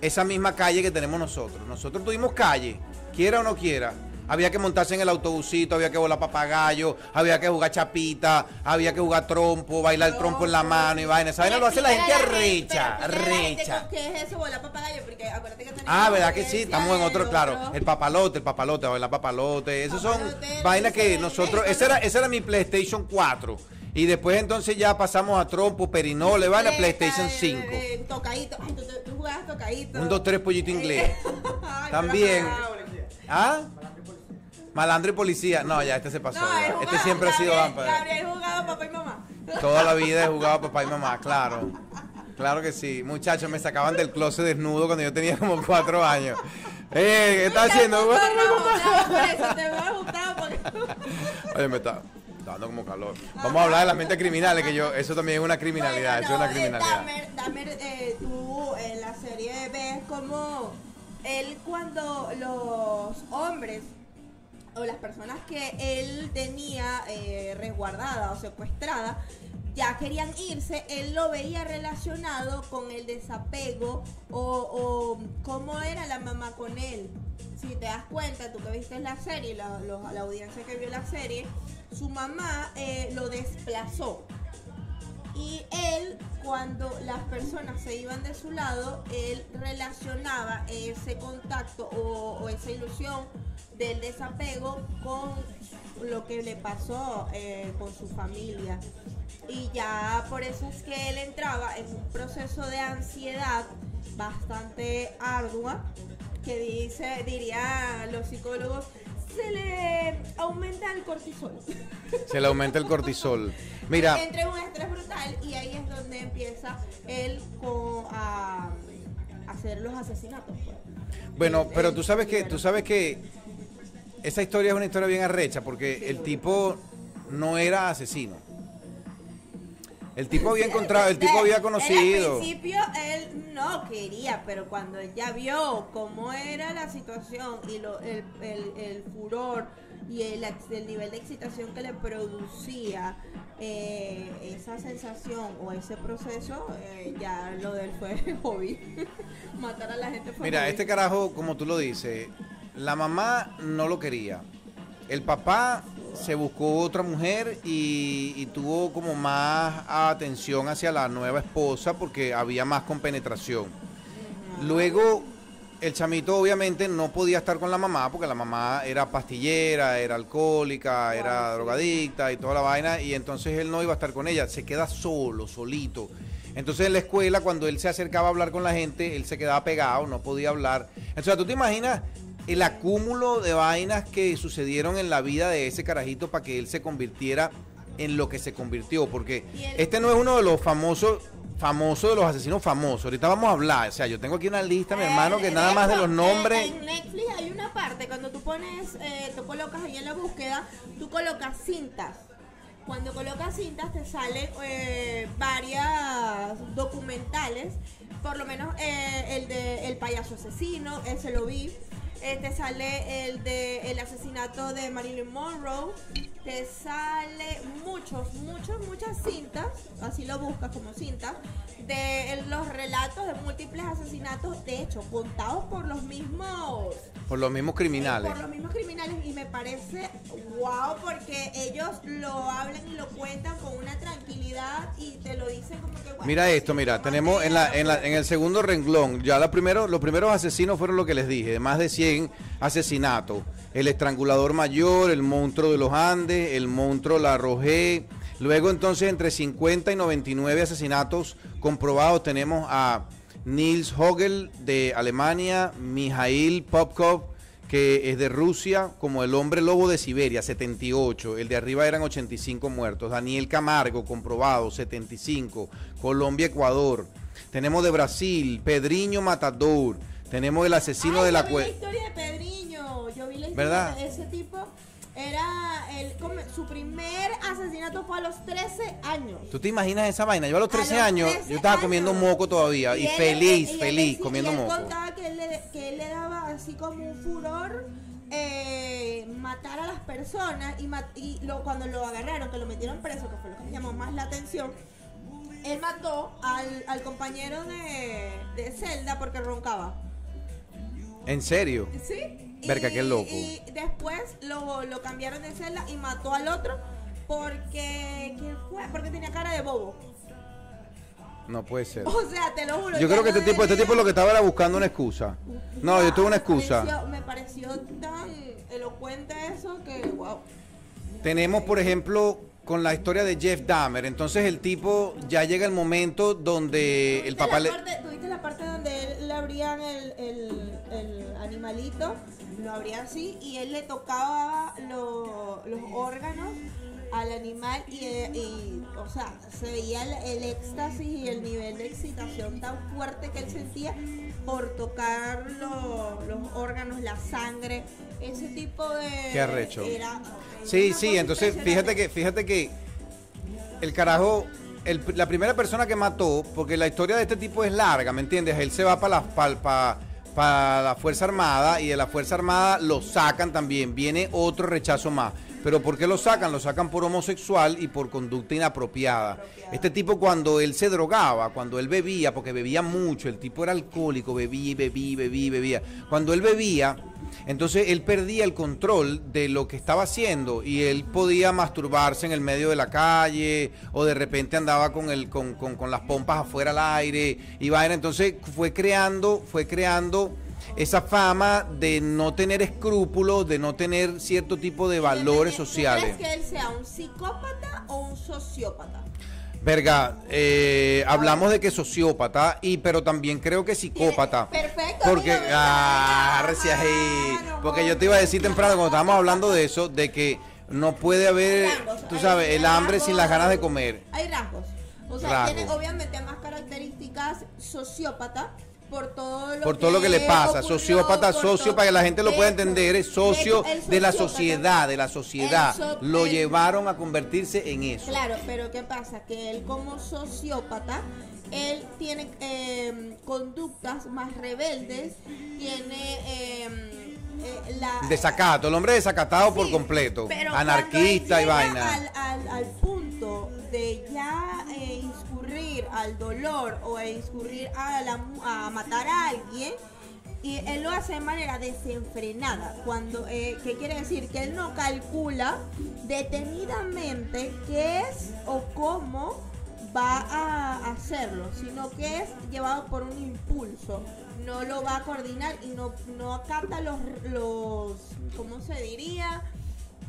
Speaker 1: esa misma calle que tenemos nosotros. Nosotros tuvimos calle, quiera o no quiera. Había que montarse en el autobusito, había que volar papagayo, había que jugar chapita, había que jugar trompo, bailar trompo en la mano y vaina. Esa vaina lo hace la gente arrecha, arrecha.
Speaker 2: ¿Qué es eso, volar papagayo? Porque acuérdate que tenemos
Speaker 1: Ah, ¿verdad que sí? Estamos en otro, claro. El papalote, el papalote, bailar papalote. Esos son vainas que nosotros.
Speaker 2: eso
Speaker 1: Esa era, esa era mi PlayStation 4. Y después entonces ya pasamos a trompo, perinoles, vaina, PlayStation
Speaker 2: Eh,
Speaker 1: 5.
Speaker 2: eh, tocadito. Ay, tú, jugabas tocadito.
Speaker 1: Un 2, 3 pollito inglés.
Speaker 2: Ay,
Speaker 1: También. ¿Ah? Malandro y policía. No, ya este se pasó.
Speaker 2: No,
Speaker 1: Este siempre ha sido
Speaker 2: Gabriel-
Speaker 1: lámpara.
Speaker 2: Gabriel jugaba papá y mamá.
Speaker 1: Toda la vida he jugado a papá y mamá, claro. Claro que sí. Muchachos, me sacaban del closet desnudo cuando yo tenía como cuatro años. Eh, ¿qué estás haciendo?
Speaker 2: Por eso te me gustaba porque...
Speaker 1: Oye, me está dando como calor. Vamos a hablar de las mentes criminales, que yo, eso también es una criminalidad,
Speaker 2: Bueno,
Speaker 1: eso es una
Speaker 2: no, eh,
Speaker 1: criminalidad.
Speaker 2: Dahmer, Dahmer, eh, tú en la serie ves como él cuando los hombres las personas que él tenía eh, resguardada o secuestrada ya querían irse, él lo veía relacionado con el desapego o, cómo era la mamá con él. Si te das cuenta, tú que viste la serie, la audiencia que vio la serie, su mamá eh, lo desplazó. Y él, cuando las personas se iban de su lado, él relacionaba ese contacto o, esa ilusión del desapego con lo que le pasó eh, con su familia. Y ya por eso es que él entraba en un proceso de ansiedad bastante ardua, que dice, dirían los psicólogos, se le aumenta el cortisol.
Speaker 1: Se le aumenta el cortisol. Mira,
Speaker 2: Entra en un estrés brutal y ahí es donde empieza él con, a, hacer los asesinatos. pues.
Speaker 1: bueno, pero tú sabes que, tú sabes que esa historia es una historia bien arrecha, porque el tipo no era asesino. El tipo había encontrado, el tipo había conocido.
Speaker 2: al principio él no quería, pero cuando él ya vio cómo era la situación y lo, el, el- el furor y el, nivel de excitación que le producía eh, esa sensación o ese proceso, eh, ya lo de él fue hobby. Matar a la gente fue
Speaker 1: Mira,
Speaker 2: hobby.
Speaker 1: este carajo, como tú lo dices, la mamá no lo quería. El papá se buscó otra mujer y, y tuvo como más atención hacia la nueva esposa porque había más compenetración. Luego, el chamito obviamente no podía estar con la mamá porque la mamá era pastillera, era alcohólica, era drogadicta y toda la vaina y entonces él no iba a estar con ella, se queda solo, solito. Entonces en la escuela cuando él se acercaba a hablar con la gente, él se quedaba pegado, no podía hablar. Entonces tú te imaginas el acúmulo de vainas que sucedieron en la vida de ese carajito para que él se convirtiera en lo que se convirtió, porque este no es uno de los famosos famosos de los asesinos famosos. Ahorita vamos a hablar, o sea, yo tengo aquí una lista, mi hermano, que
Speaker 2: Eh,
Speaker 1: nada más de los nombres.
Speaker 2: En, en Netflix hay una parte, cuando tú pones, eh, tú colocas ahí en la búsqueda, tú colocas cintas. Cuando colocas cintas te salen eh, varias documentales, por lo menos eh, el de El payaso asesino, ese lo vi. Te sale el de el asesinato de Marilyn Monroe. Te sale muchos, muchos, muchas cintas. Así lo buscas como cintas. De los relatos de múltiples asesinatos. De hecho, contados por los mismos.
Speaker 1: Por los mismos criminales.
Speaker 2: Por los mismos criminales. Y me parece wow porque ellos lo hablan y lo cuentan con una tranquilidad. Y te lo dicen como que. bueno,
Speaker 1: Mira esto, mira, tenemos en, la, en, la- en el segundo renglón, ya la primero, los primeros asesinos fueron lo que les dije, más de 100 asesinatos. el estrangulador mayor, el monstruo de los Andes, el monstruo La Rogé. Luego entonces entre 50 y 99 asesinatos comprobados tenemos a Nils Hogel de Alemania, Mijail Popkov que es de Rusia, como el hombre lobo de Siberia, 78. El de arriba eran 85 muertos. Daniel Camargo, comprobado, 75. Colombia, Ecuador. Tenemos de Brasil, Pedriño Matador. Tenemos el asesino de la
Speaker 2: cueva. Historia de Pedriño. Yo vi la historia de ese tipo era el, su primer asesinato fue a los 13 años.
Speaker 1: ¿Tú te imaginas esa vaina? Yo a los 13 años, yo estaba comiendo moco todavía y, feliz, feliz, comiendo moco.
Speaker 2: Él contaba que él, le, que él le daba así como un furor eh, matar a las personas y, y lo, cuando lo agarraron, que lo metieron preso, que fue lo que me llamó más la atención, él mató al, al compañero de, de Zelda porque roncaba.
Speaker 1: ¿En serio?
Speaker 2: Sí.
Speaker 1: Verga, qué loco.
Speaker 2: Y después lo, lo cambiaron de celda y mató al otro porque. ¿Quién fue? Porque tenía cara de bobo.
Speaker 1: No puede ser.
Speaker 2: O sea, te lo juro.
Speaker 1: Yo creo que este tipo, este tipo lo que estaba era buscando una excusa. No, yo tuve una excusa.
Speaker 2: Me pareció, me pareció tan elocuente eso que, wow.
Speaker 1: Tenemos, por ejemplo, con la historia de Jeff Dahmer. Entonces el tipo ya llega el momento donde el papá le...
Speaker 2: ¿Tuviste la parte donde le abrían el, el, el animalito? Lo abría así y él le tocaba los órganos al animal y, o sea, se veía el, éxtasis y el nivel de excitación tan fuerte que él sentía por tocar los órganos, la sangre, ese tipo de...
Speaker 1: Qué arrecho. sí, sí, entonces fíjate que, fíjate que el carajo la primera persona que mató, porque la historia de este tipo es larga, ¿me entiendes? Él se va para la, para, para la Fuerza Armada y de la Fuerza Armada lo sacan también. Viene otro rechazo más. Pero ¿por qué lo sacan? Lo sacan por homosexual y por conducta inapropiada. Este tipo cuando él se drogaba, cuando él bebía, porque bebía mucho, el tipo era alcohólico, bebía, bebía, bebía, bebía. Cuando él bebía, entonces él perdía el control de lo que estaba haciendo y él podía masturbarse en el medio de la calle o de repente andaba con, el, con, con, las pompas afuera al aire y vaina. Entonces fue creando, fue creando esa fama de no tener escrúpulos, de no tener cierto tipo de valores sociales.
Speaker 2: ¿Crees que él sea un psicópata o un sociópata?
Speaker 1: Verga, eh, hablamos de que sociópata, y pero también creo que psicópata.
Speaker 2: Perfecto.
Speaker 1: Porque, ah, ahí. Porque yo te iba a decir temprano cuando estábamos hablando de eso, de que no puede haber, tú sabes, el hambre sin las ganas de comer.
Speaker 2: Hay rasgos. O sea, tiene obviamente más características sociópata por todo lo,
Speaker 1: por todo
Speaker 2: que,
Speaker 1: lo que le pasa. Sociópata, socio, para que la gente lo pueda entender, es socio de la sociedad, de la sociedad. lo llevaron a convertirse en eso.
Speaker 2: Claro, pero ¿qué pasa? Que él como sociópata, él tiene eh, conductas más rebeldes, tiene... Em, eh, la,
Speaker 1: Desacato, el hombre desacatado por completo, anarquista y vaina.
Speaker 2: Al, al, punto de ya eh, al dolor o a incurrir a, a matar a alguien, y él lo hace de manera desenfrenada. Cuando, eh, ¿Qué quiere decir? Que él no calcula detenidamente qué es o cómo va a hacerlo, sino que es llevado por un impulso. No lo va a coordinar y no, no acata los, los, ¿cómo se diría?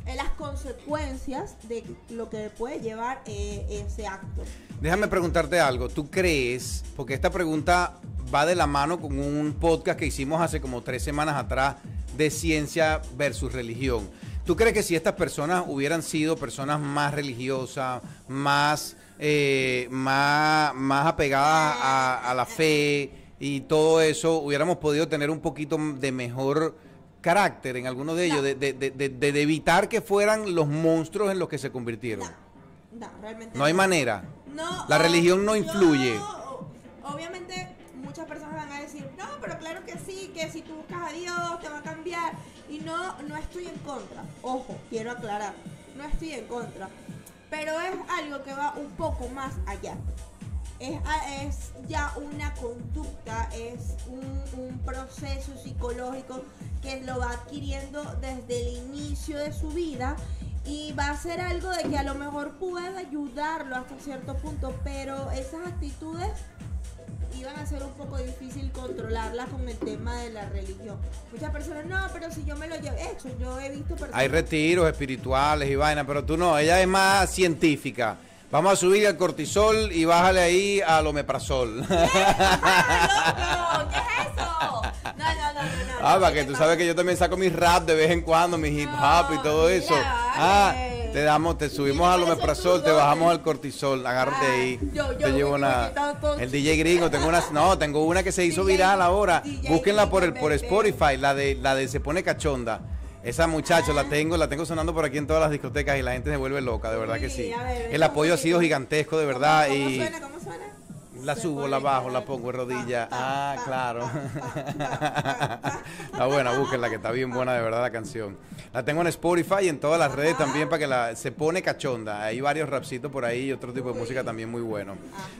Speaker 2: Las consecuencias de lo que puede llevar eh, ese acto.
Speaker 1: Déjame preguntarte algo. ¿Tú crees, porque esta pregunta va de la mano con un podcast que hicimos hace como tres semanas atrás de ciencia versus religión? ¿Tú crees que si estas personas hubieran sido personas más religiosas, más, eh, más, más apegadas a la fe y todo eso, hubiéramos podido tener un poquito de mejor carácter en alguno de ellos, de, de, de, de, evitar que fueran los monstruos en los que se convirtieron.
Speaker 2: No, realmente.
Speaker 1: No hay manera. No, la religión no influye.
Speaker 2: obviamente muchas personas van a decir, no, pero claro que sí, que si tú buscas a Dios te va a cambiar. Y no, no estoy en contra. Ojo, quiero aclarar, no estoy en contra. Pero es algo que va un poco más allá es, ya una conducta, es un, proceso psicológico que lo va adquiriendo desde el inicio de su vida y va a ser algo de que a lo mejor puede ayudarlo hasta cierto punto, pero esas actitudes iban a ser un poco difícil controlarla con el tema de la religión. Muchas personas, no, pero si yo me lo llevo, hecho, yo he visto personas...
Speaker 1: Hay retiros espirituales y vainas, pero tú no, ella es más científica. Vamos a subir el cortisol y bájale ahí al omeprazol.
Speaker 2: ¡Ah, loco! ¿Qué es eso? No, no, no, no. no,
Speaker 1: Ah, para que tú sabes que yo también saco mis rap de vez en cuando, mi hip hop y todo
Speaker 2: mira,
Speaker 1: eso. Ah, te damos, te subimos al omeprazol, te bajamos al cortisol, agárrate
Speaker 2: Ah,
Speaker 1: ahí.
Speaker 2: yo- yo
Speaker 1: te llevo una
Speaker 2: todo.
Speaker 1: el DJ gringo, tengo una no, tengo una que se hizo viral ahora. Búsquenla por el por. Spotify, la de la de se pone cachonda. Esa muchacha la tengo, la tengo sonando por aquí en todas las discotecas y la gente se vuelve loca, de verdad que sí. El
Speaker 2: ¿cómo
Speaker 1: apoyo ha sido gigantesco, de verdad
Speaker 2: ¿Cómo,
Speaker 1: y. la subo, la bajo, la pongo en rodilla. Ah, claro. Está buena, búsquenla, que está bien buena de verdad la canción. La tengo en Spotify y en todas las redes también para que la se pone cachonda. Hay varios rapcitos por ahí y otro tipo de música también muy bueno.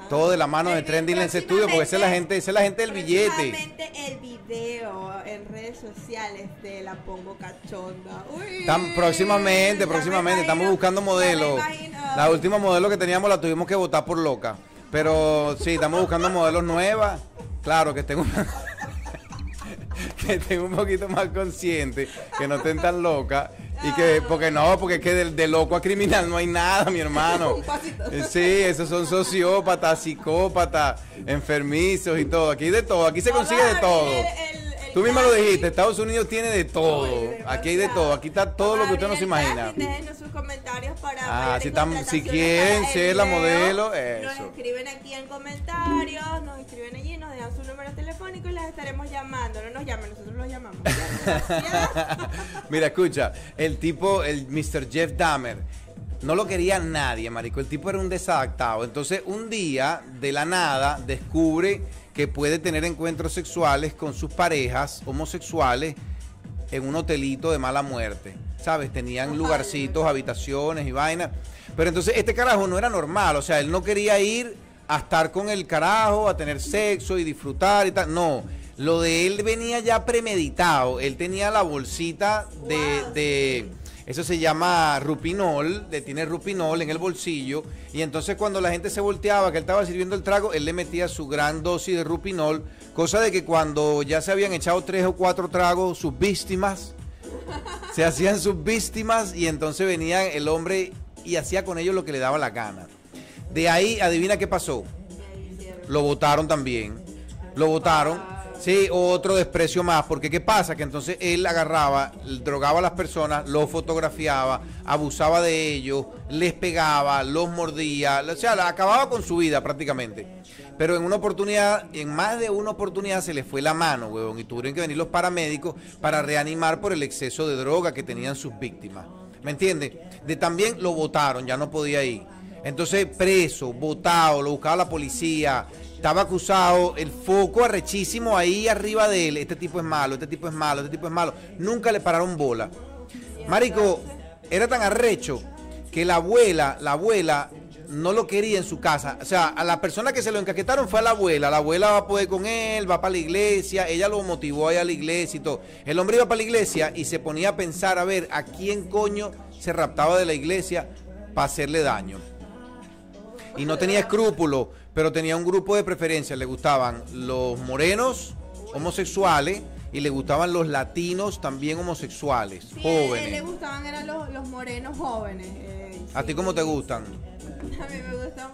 Speaker 1: Todo de la mano de Trending Lens Studio, porque esa es la gente, esa es la gente del billete.
Speaker 2: Próximamente el video en redes sociales de la Pongo Cachonda. Uy,
Speaker 1: próximamente, próximamente, estamos buscando modelos. La última modelo que teníamos la tuvimos que votar por loca. Pero sí, estamos buscando modelos nuevas. Claro, que estén un, que estén un poquito más conscientes, que no estén tan locas. Y que, porque no, porque es que de, de loco a criminal no hay nada, mi hermano. Eh, Sí, esos son sociópatas, psicópatas, enfermizos y todo. Aquí hay de todo, aquí se consigue de todo. Tú misma lo dijiste, Estados Unidos tiene de todo. Aquí hay de todo, aquí está todo lo que usted no se imagina.
Speaker 2: sus comentarios para
Speaker 1: Ah, si tam- si quieren
Speaker 2: el
Speaker 1: ser la modelo,
Speaker 2: Nos
Speaker 1: eso.
Speaker 2: escriben aquí en comentarios, nos escriben allí, nos dejan su número telefónico y las estaremos llamando. No nos llamen, nosotros los llamamos.
Speaker 1: Mira, escucha, el tipo, el Mr. Jeff Dahmer, no lo quería nadie, marico. El tipo era un desadaptado. Entonces, un día, de la nada, descubre que puede tener encuentros sexuales con sus parejas homosexuales en un hotelito de mala muerte. ¿Sabes? Tenían lugarcitos, habitaciones y vainas. Pero entonces, este carajo no era normal. O sea, él no quería ir a estar con el carajo, a tener sexo y disfrutar y tal. No. Lo de él venía ya premeditado. Él tenía la bolsita de, de- eso se llama rupinol, le tiene rupinol en el bolsillo. Y entonces cuando la gente se volteaba, que él estaba sirviendo el trago, él le metía su gran dosis de rupinol. Cosa de que cuando ya se habían echado tres o cuatro tragos, sus víctimas, se hacían sus víctimas y entonces venía el hombre y hacía con ellos lo que le daba la gana. De ahí, adivina qué pasó. Lo votaron también. Lo votaron. Sí, otro desprecio más, porque ¿qué pasa? Que entonces él agarraba, drogaba a las personas, los fotografiaba, abusaba de ellos, les pegaba, los mordía, o sea, acababa con su vida prácticamente. Pero en una oportunidad, en más de una oportunidad se le fue la mano, huevón, y tuvieron que venir los paramédicos para reanimar por el exceso de droga que tenían sus víctimas. ¿Me entiendes? De también lo votaron, ya no podía ir. Entonces, preso, votado, lo buscaba la policía, estaba acusado, el foco arrechísimo ahí arriba de él. Este tipo es malo, este tipo es malo, este tipo es malo. Nunca le pararon bola. Marico, era tan arrecho que la abuela, la abuela no lo quería en su casa. O sea, a la persona que se lo encaquetaron fue a la abuela. La abuela va a poder con él, va para la iglesia, ella lo motivó a a la iglesia y todo. El hombre iba para la iglesia y se ponía a pensar a ver a quién coño se raptaba de la iglesia para hacerle daño y no tenía escrúpulos, pero tenía un grupo de preferencias. Le gustaban los morenos homosexuales y le gustaban los latinos también homosexuales,
Speaker 2: Sí, a él le
Speaker 1: jóvenes.
Speaker 2: gustaban eran los, los morenos jóvenes. eh,
Speaker 1: ¿A
Speaker 2: sí.
Speaker 1: ti cómo te gustan?
Speaker 2: A mí me gustan,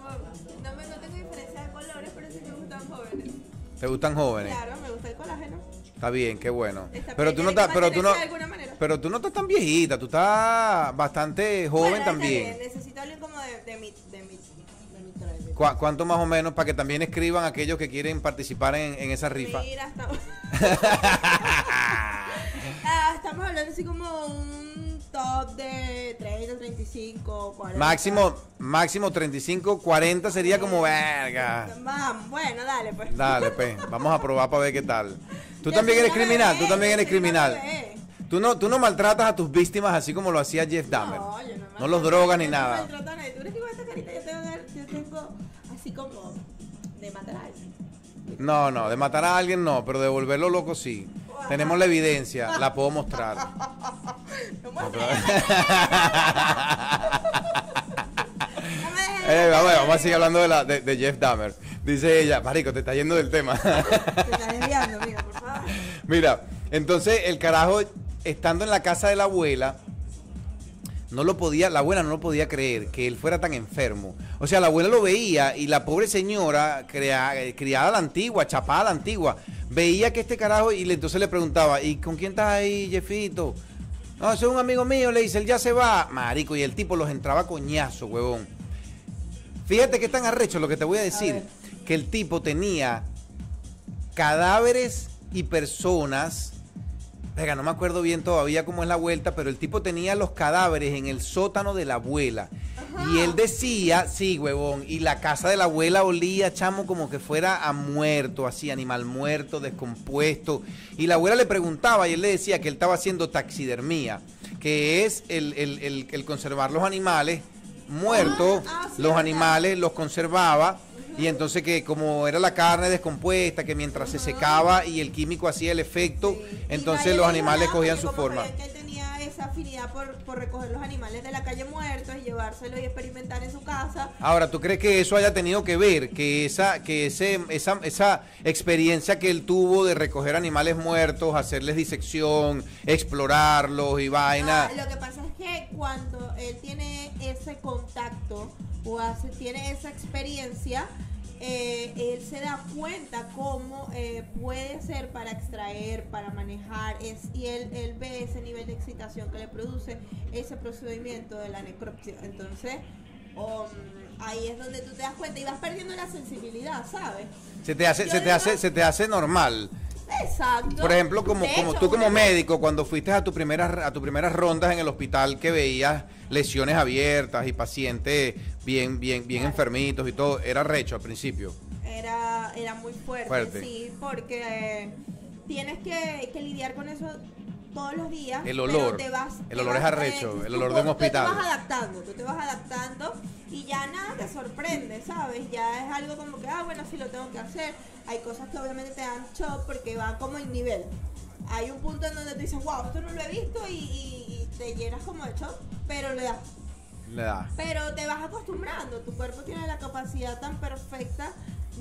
Speaker 2: no, me, no tengo diferencia de colores, pero sí me gustan jóvenes.
Speaker 1: ¿Te gustan jóvenes?
Speaker 2: Claro, me gusta el colágeno.
Speaker 1: Está bien, qué bueno.
Speaker 2: Está-
Speaker 1: Pero tú no estás, pero tú no, pero tú no estás tan viejita, tú estás bastante joven
Speaker 2: Bueno,
Speaker 1: también.
Speaker 2: bien, Necesito alguien como de, de mi, de mi.
Speaker 1: ¿Cu- ¿Cuánto más o menos para que también escriban aquellos que quieren participar en, en esa rifa?
Speaker 2: Mira, estamos... Ah, estamos hablando así como un top de 30, 35, 40.
Speaker 1: Máximo, máximo 35, 40 sería como verga.
Speaker 2: Vamos, bueno, dale pues.
Speaker 1: Dale, pues, vamos a probar para ver qué tal. Tú
Speaker 2: Yo
Speaker 1: también eres criminal,
Speaker 2: bebé,
Speaker 1: tú también eres criminal. Tú no, tú no maltratas a tus víctimas así como lo hacía Jeff Dahmer.
Speaker 2: No, yo no,
Speaker 1: No los drogas ni nada.
Speaker 2: No maltrato a nadie. Tú esta así como de matar a alguien.
Speaker 1: No, no, de matar a alguien no, pero de volverlo loco sí. Tenemos la evidencia, la puedo mostrar.
Speaker 2: No
Speaker 1: Eh, vamos, vamos a seguir hablando de, la, de, de Jeff Dahmer. Dice ella, marico, te está yendo del tema.
Speaker 2: Te estás desviando, mira, por favor.
Speaker 1: Mira, entonces el carajo, estando en la casa de la abuela, no lo podía, la abuela no lo podía creer que él fuera tan enfermo. O sea, la abuela lo veía y la pobre señora, crea- eh, criada a la antigua, chapada a la antigua, veía que este carajo y le, entonces le preguntaba, ¿y con quién estás ahí, Jeffito? No, ese es un amigo mío, le dice, él ya se va. Marico, y el tipo los entraba coñazo, huevón. Fíjate que tan arrecho lo que te voy a decir, que el tipo tenía cadáveres y personas. Venga, no me acuerdo bien todavía cómo es la vuelta, pero el tipo tenía los cadáveres en el sótano de la abuela. Y él decía, sí, huevón, y la casa de la abuela olía, chamo, como que fuera a muerto, así, animal muerto, descompuesto. Y la abuela le preguntaba y él le decía que él estaba haciendo taxidermía, que es el, el- el- el conservar los animales muertos,
Speaker 2: Ah, ah, sí,
Speaker 1: los animales los conservaba. Y entonces que como era la carne descompuesta, que mientras se secaba y el químico hacía el efecto,
Speaker 2: Sí.
Speaker 1: Entonces los animales cogían su forma.
Speaker 2: que él tenía esa afinidad por, por recoger los animales de la calle muertos y llevárselos y experimentar en su casa.
Speaker 1: Ahora, ¿tú crees que eso haya tenido que ver, que esa, que ese, esa, esa experiencia que él tuvo de recoger animales muertos, hacerles disección, explorarlos y vaina?
Speaker 2: Ah, lo que pasa es que cuando él tiene ese contacto o hace, tiene esa experiencia, eh, él se da cuenta cómo eh, puede ser para extraer, para manejar, es, y él, él ve ese nivel de excitación que le produce ese procedimiento de la necropsia. Entonces, um, ahí es donde tú te das cuenta y vas perdiendo la sensibilidad, ¿sabes?
Speaker 1: Se te hace,
Speaker 2: Yo
Speaker 1: se te
Speaker 2: digo-
Speaker 1: hace, se te hace normal.
Speaker 2: Exacto.
Speaker 1: Por ejemplo, como, tú como médico, cuando fuiste a tu primeras a tus primeras rondas en el hospital que veías lesiones abiertas y pacientes bien, bien, bien
Speaker 2: Claro.
Speaker 1: enfermitos y todo, era recho al principio.
Speaker 2: Era, era muy fuerte,
Speaker 1: Fuerte.
Speaker 2: sí, porque eh, tienes que, que lidiar con eso todos los días.
Speaker 1: El olor.
Speaker 2: te vas-
Speaker 1: El
Speaker 2: te
Speaker 1: olor es
Speaker 2: vas,
Speaker 1: arrecho, el
Speaker 2: tú
Speaker 1: olor de un
Speaker 2: tú
Speaker 1: hospital.
Speaker 2: Te vas adaptando, tú te vas adaptando y ya nada te sorprende, ¿sabes? Ya es algo como que, ah, bueno, sí lo tengo que hacer. Hay cosas que obviamente te dan shock porque va como en nivel. Hay un punto en donde tú dices, wow, esto no lo he visto y, y- y te llenas como de shock, pero le das
Speaker 1: Le
Speaker 2: pero te vas acostumbrando, tu cuerpo tiene la capacidad tan perfecta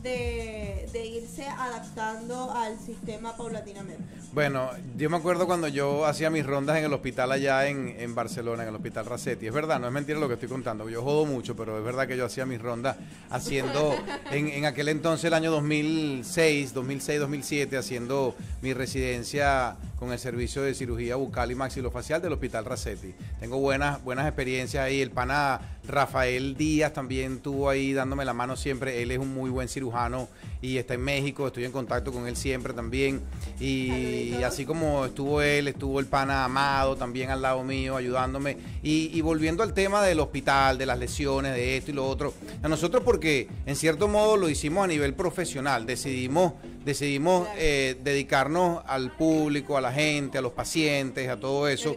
Speaker 2: de, de irse adaptando al sistema paulatinamente.
Speaker 1: Bueno, yo me acuerdo cuando yo hacía mis rondas en el hospital allá en, en Barcelona, en el hospital Racetti. Es verdad, no es mentira lo que estoy contando. Yo jodo mucho, pero es verdad que yo hacía mis rondas haciendo, en, en aquel entonces, el año 2006, 2006, 2007, haciendo mi residencia con el servicio de cirugía bucal y maxilofacial del hospital Racetti. Tengo buenas, buenas experiencias ahí. El pana Rafael Díaz también estuvo ahí dándome la mano siempre. Él es un muy buen cirujano y está en México. Estoy en contacto con él siempre también. Y
Speaker 2: Saluditos.
Speaker 1: así como estuvo él, estuvo el pana Amado también al lado mío ayudándome. Y, y volviendo al tema del hospital, de las lesiones, de esto y lo otro. A nosotros porque en cierto modo lo hicimos a nivel profesional. Decidimos, decidimos
Speaker 2: Claro.
Speaker 1: eh, dedicarnos al público, a la gente, a los pacientes, a todo eso.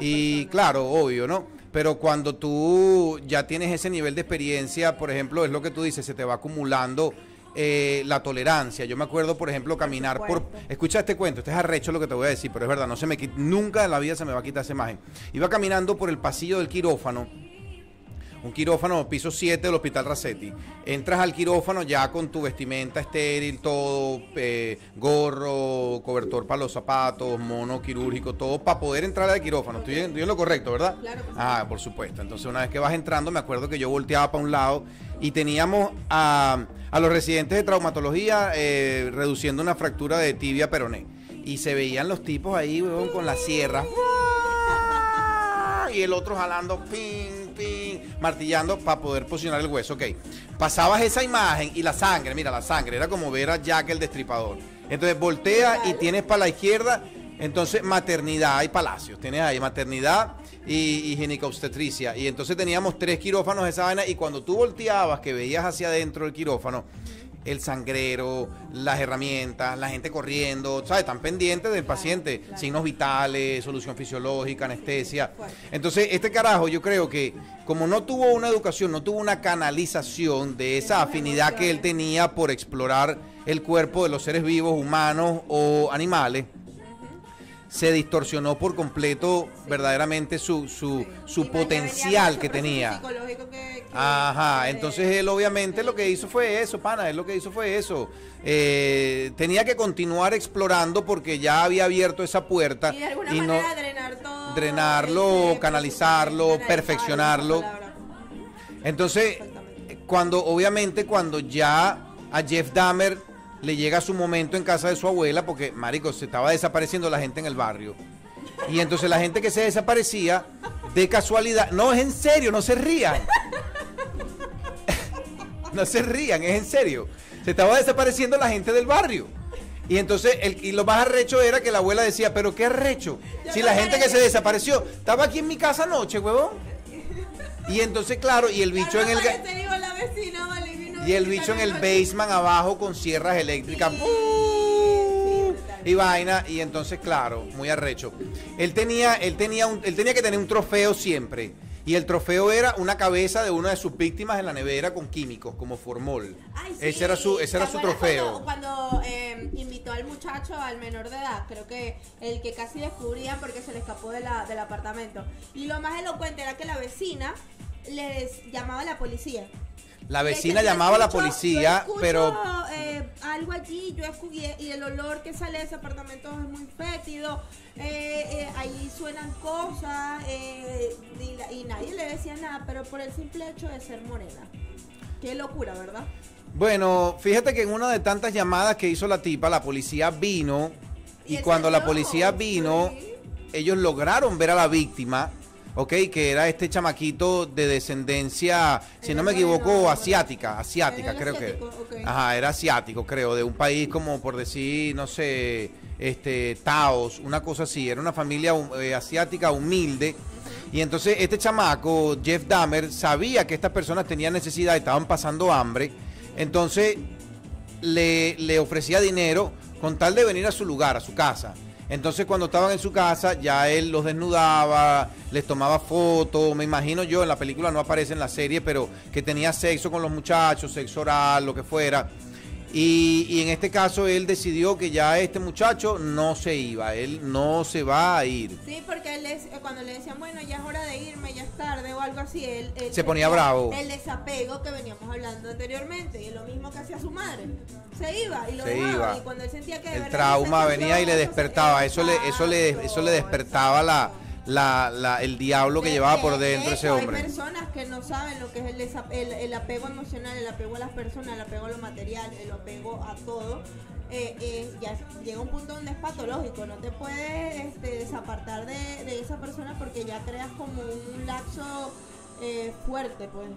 Speaker 1: Y
Speaker 2: personas.
Speaker 1: claro, obvio, ¿no? Pero cuando tú ya tienes ese nivel de experiencia, por ejemplo, es lo que tú dices, se te va acumulando eh, la tolerancia. Yo me acuerdo, por ejemplo, caminar por... Escucha este cuento, este es arrecho lo que te voy a decir, pero es verdad, no se me quita, nunca en la vida se me va a quitar esa imagen. Iba caminando por el pasillo del quirófano, un quirófano piso 7 del Hospital Racetti. Entras al quirófano ya con tu vestimenta estéril, todo, eh, gorro, cobertor para los zapatos, mono quirúrgico, todo para poder entrar al quirófano. Estoy en, estoy en lo correcto, ¿verdad?
Speaker 2: Claro que sí.
Speaker 1: Ah, por supuesto. Entonces una vez que vas entrando, me acuerdo que yo volteaba para un lado y teníamos a, a los residentes de traumatología eh, reduciendo una fractura de tibia peroné. Y se veían los tipos ahí, weón, con la sierra. Y el otro jalando, pin, pin, martillando para poder posicionar el hueso. Ok. Pasabas esa imagen y la sangre, mira, la sangre, era como ver a Jack el destripador. Entonces voltea y tienes para la izquierda, entonces maternidad y palacios. Tienes ahí maternidad y, y ginecobstetricia. Y entonces teníamos tres quirófanos de esa vaina. Y cuando tú volteabas, que veías hacia adentro del quirófano, el sangrero, las herramientas, la gente corriendo, ¿sabes? Están pendientes del paciente,
Speaker 2: claro.
Speaker 1: signos vitales, solución fisiológica, anestesia. Entonces, este carajo, yo creo que como no tuvo una educación, no tuvo una canalización de esa afinidad que él tenía por explorar el cuerpo de los seres vivos, humanos o animales, se distorsionó por completo verdaderamente su, su,
Speaker 2: Sí.
Speaker 1: su
Speaker 2: Y
Speaker 1: potencial que tenía.
Speaker 2: psicológico que,
Speaker 1: Ajá, entonces él obviamente lo que hizo fue eso, pana, él lo que hizo fue eso. Eh, tenía que continuar explorando porque ya había abierto esa puerta
Speaker 2: Y de alguna
Speaker 1: y no
Speaker 2: manera drenar todo.
Speaker 1: drenarlo,
Speaker 2: este,
Speaker 1: canalizarlo, perfeccionarlo. Entonces, cuando obviamente cuando ya a Jeff Dahmer le llega su momento en casa de su abuela, porque marico se estaba desapareciendo la gente en el barrio. Y entonces la gente que se desaparecía, de casualidad, no es en serio, no se rían. no se rían, es en serio. Se estaba desapareciendo la gente del barrio. Y entonces, el, y lo más arrecho era que la abuela decía, pero qué arrecho. Si la gente que se desapareció, estaba aquí en mi casa anoche, huevón. Y entonces, claro, y el bicho en el... y el bicho en el basement abajo con sierras eléctricas. ¡uh! y vaina. Y entonces, claro, muy arrecho. Él tenía, él tenía un, él tenía que tener un trofeo siempre. Y el trofeo era una cabeza de una de sus víctimas en la nevera con químicos, como formol.
Speaker 2: Ay, sí.
Speaker 1: Ese era su, ese era
Speaker 2: ¿Te
Speaker 1: su trofeo.
Speaker 2: Cuando, cuando, eh, invitó al muchacho, al menor de edad, creo que el que casi descubrían porque se le escapó de la, del apartamento. Y lo más elocuente era que la vecina les llamaba a la policía.
Speaker 1: La vecina llamaba a la policía,
Speaker 2: escucho,
Speaker 1: pero
Speaker 2: eh, algo allí, yo escuché, y el olor que sale de ese apartamento es muy fétido, eh, eh, ahí suenan cosas, eh, y, la- y nadie le decía nada, pero por el simple hecho de ser morena. Qué locura, ¿verdad?
Speaker 1: Bueno, fíjate que en una de tantas llamadas que hizo la tipa, la policía vino
Speaker 2: Y
Speaker 1: cuando la policía vino,
Speaker 2: sí.
Speaker 1: ellos lograron ver a la víctima, ¿ok? Que era este chamaquito de descendencia, si no me equivoco, asiática, asiática creo que. Ajá, era asiático, creo, de un país como por decir, no sé, este, Taos, una cosa así, era una familia eh, asiática humilde. Y entonces este chamaco, Jeff Dahmer, sabía que estas personas tenían necesidad, estaban pasando hambre. Entonces le, le ofrecía dinero con tal de venir a su lugar, a su casa. Entonces cuando estaban en su casa ya él los desnudaba, les tomaba fotos, me imagino yo, en la película no aparece en la serie, pero que tenía sexo con los muchachos, sexo oral, lo que fuera. Y, y en este caso él decidió que ya este muchacho no se iba, él no se va a ir.
Speaker 2: Sí, porque él les- eh, cuando le decían, bueno, ya es hora de irme, ya es tarde o algo así, él, él
Speaker 1: Se ponía bravo.
Speaker 2: El desapego que veníamos hablando anteriormente, y lo mismo que hacía su madre. Se iba y lo
Speaker 1: Se
Speaker 2: dejaba,
Speaker 1: iba.
Speaker 2: y cuando él sentía que
Speaker 1: El trauma venía y le despertaba, eso le, eso le, eso le despertaba la. La, la- el diablo que llevaba por
Speaker 2: de
Speaker 1: dentro ese hombre.
Speaker 2: Hay personas que no saben lo que es el, el, el apego emocional, el apego a las personas, el apego a lo material, el apego a todo. Eh, eh, ya llega un punto donde es patológico, no te puedes este, desapartar de, de esa persona porque ya creas como un lapso eh, fuerte, pues.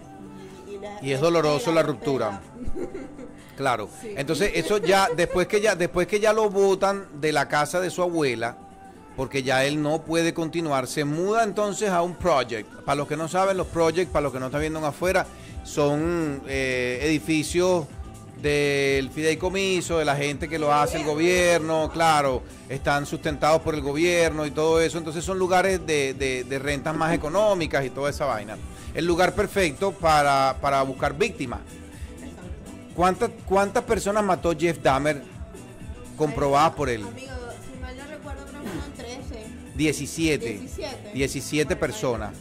Speaker 2: Y, la-
Speaker 1: Y es doloroso la ruptura. Claro.
Speaker 2: Sí.
Speaker 1: Entonces, eso ya, después que ya, después que ya lo botan de la casa de su abuela, porque ya él no puede continuar, se muda entonces a un project. Para los que no saben, los projects, para los que no están viendo afuera, son eh, edificios del fideicomiso, de la gente que lo hace el gobierno, claro, están sustentados por el gobierno y todo eso, entonces son lugares de, rentas más económicas y toda esa vaina. El lugar perfecto para, para buscar víctimas. ¿Cuántas, ¿Cuántas personas mató Jeff Dahmer comprobadas por él? 17.
Speaker 2: 17.
Speaker 1: 17
Speaker 2: Bueno,
Speaker 1: personas.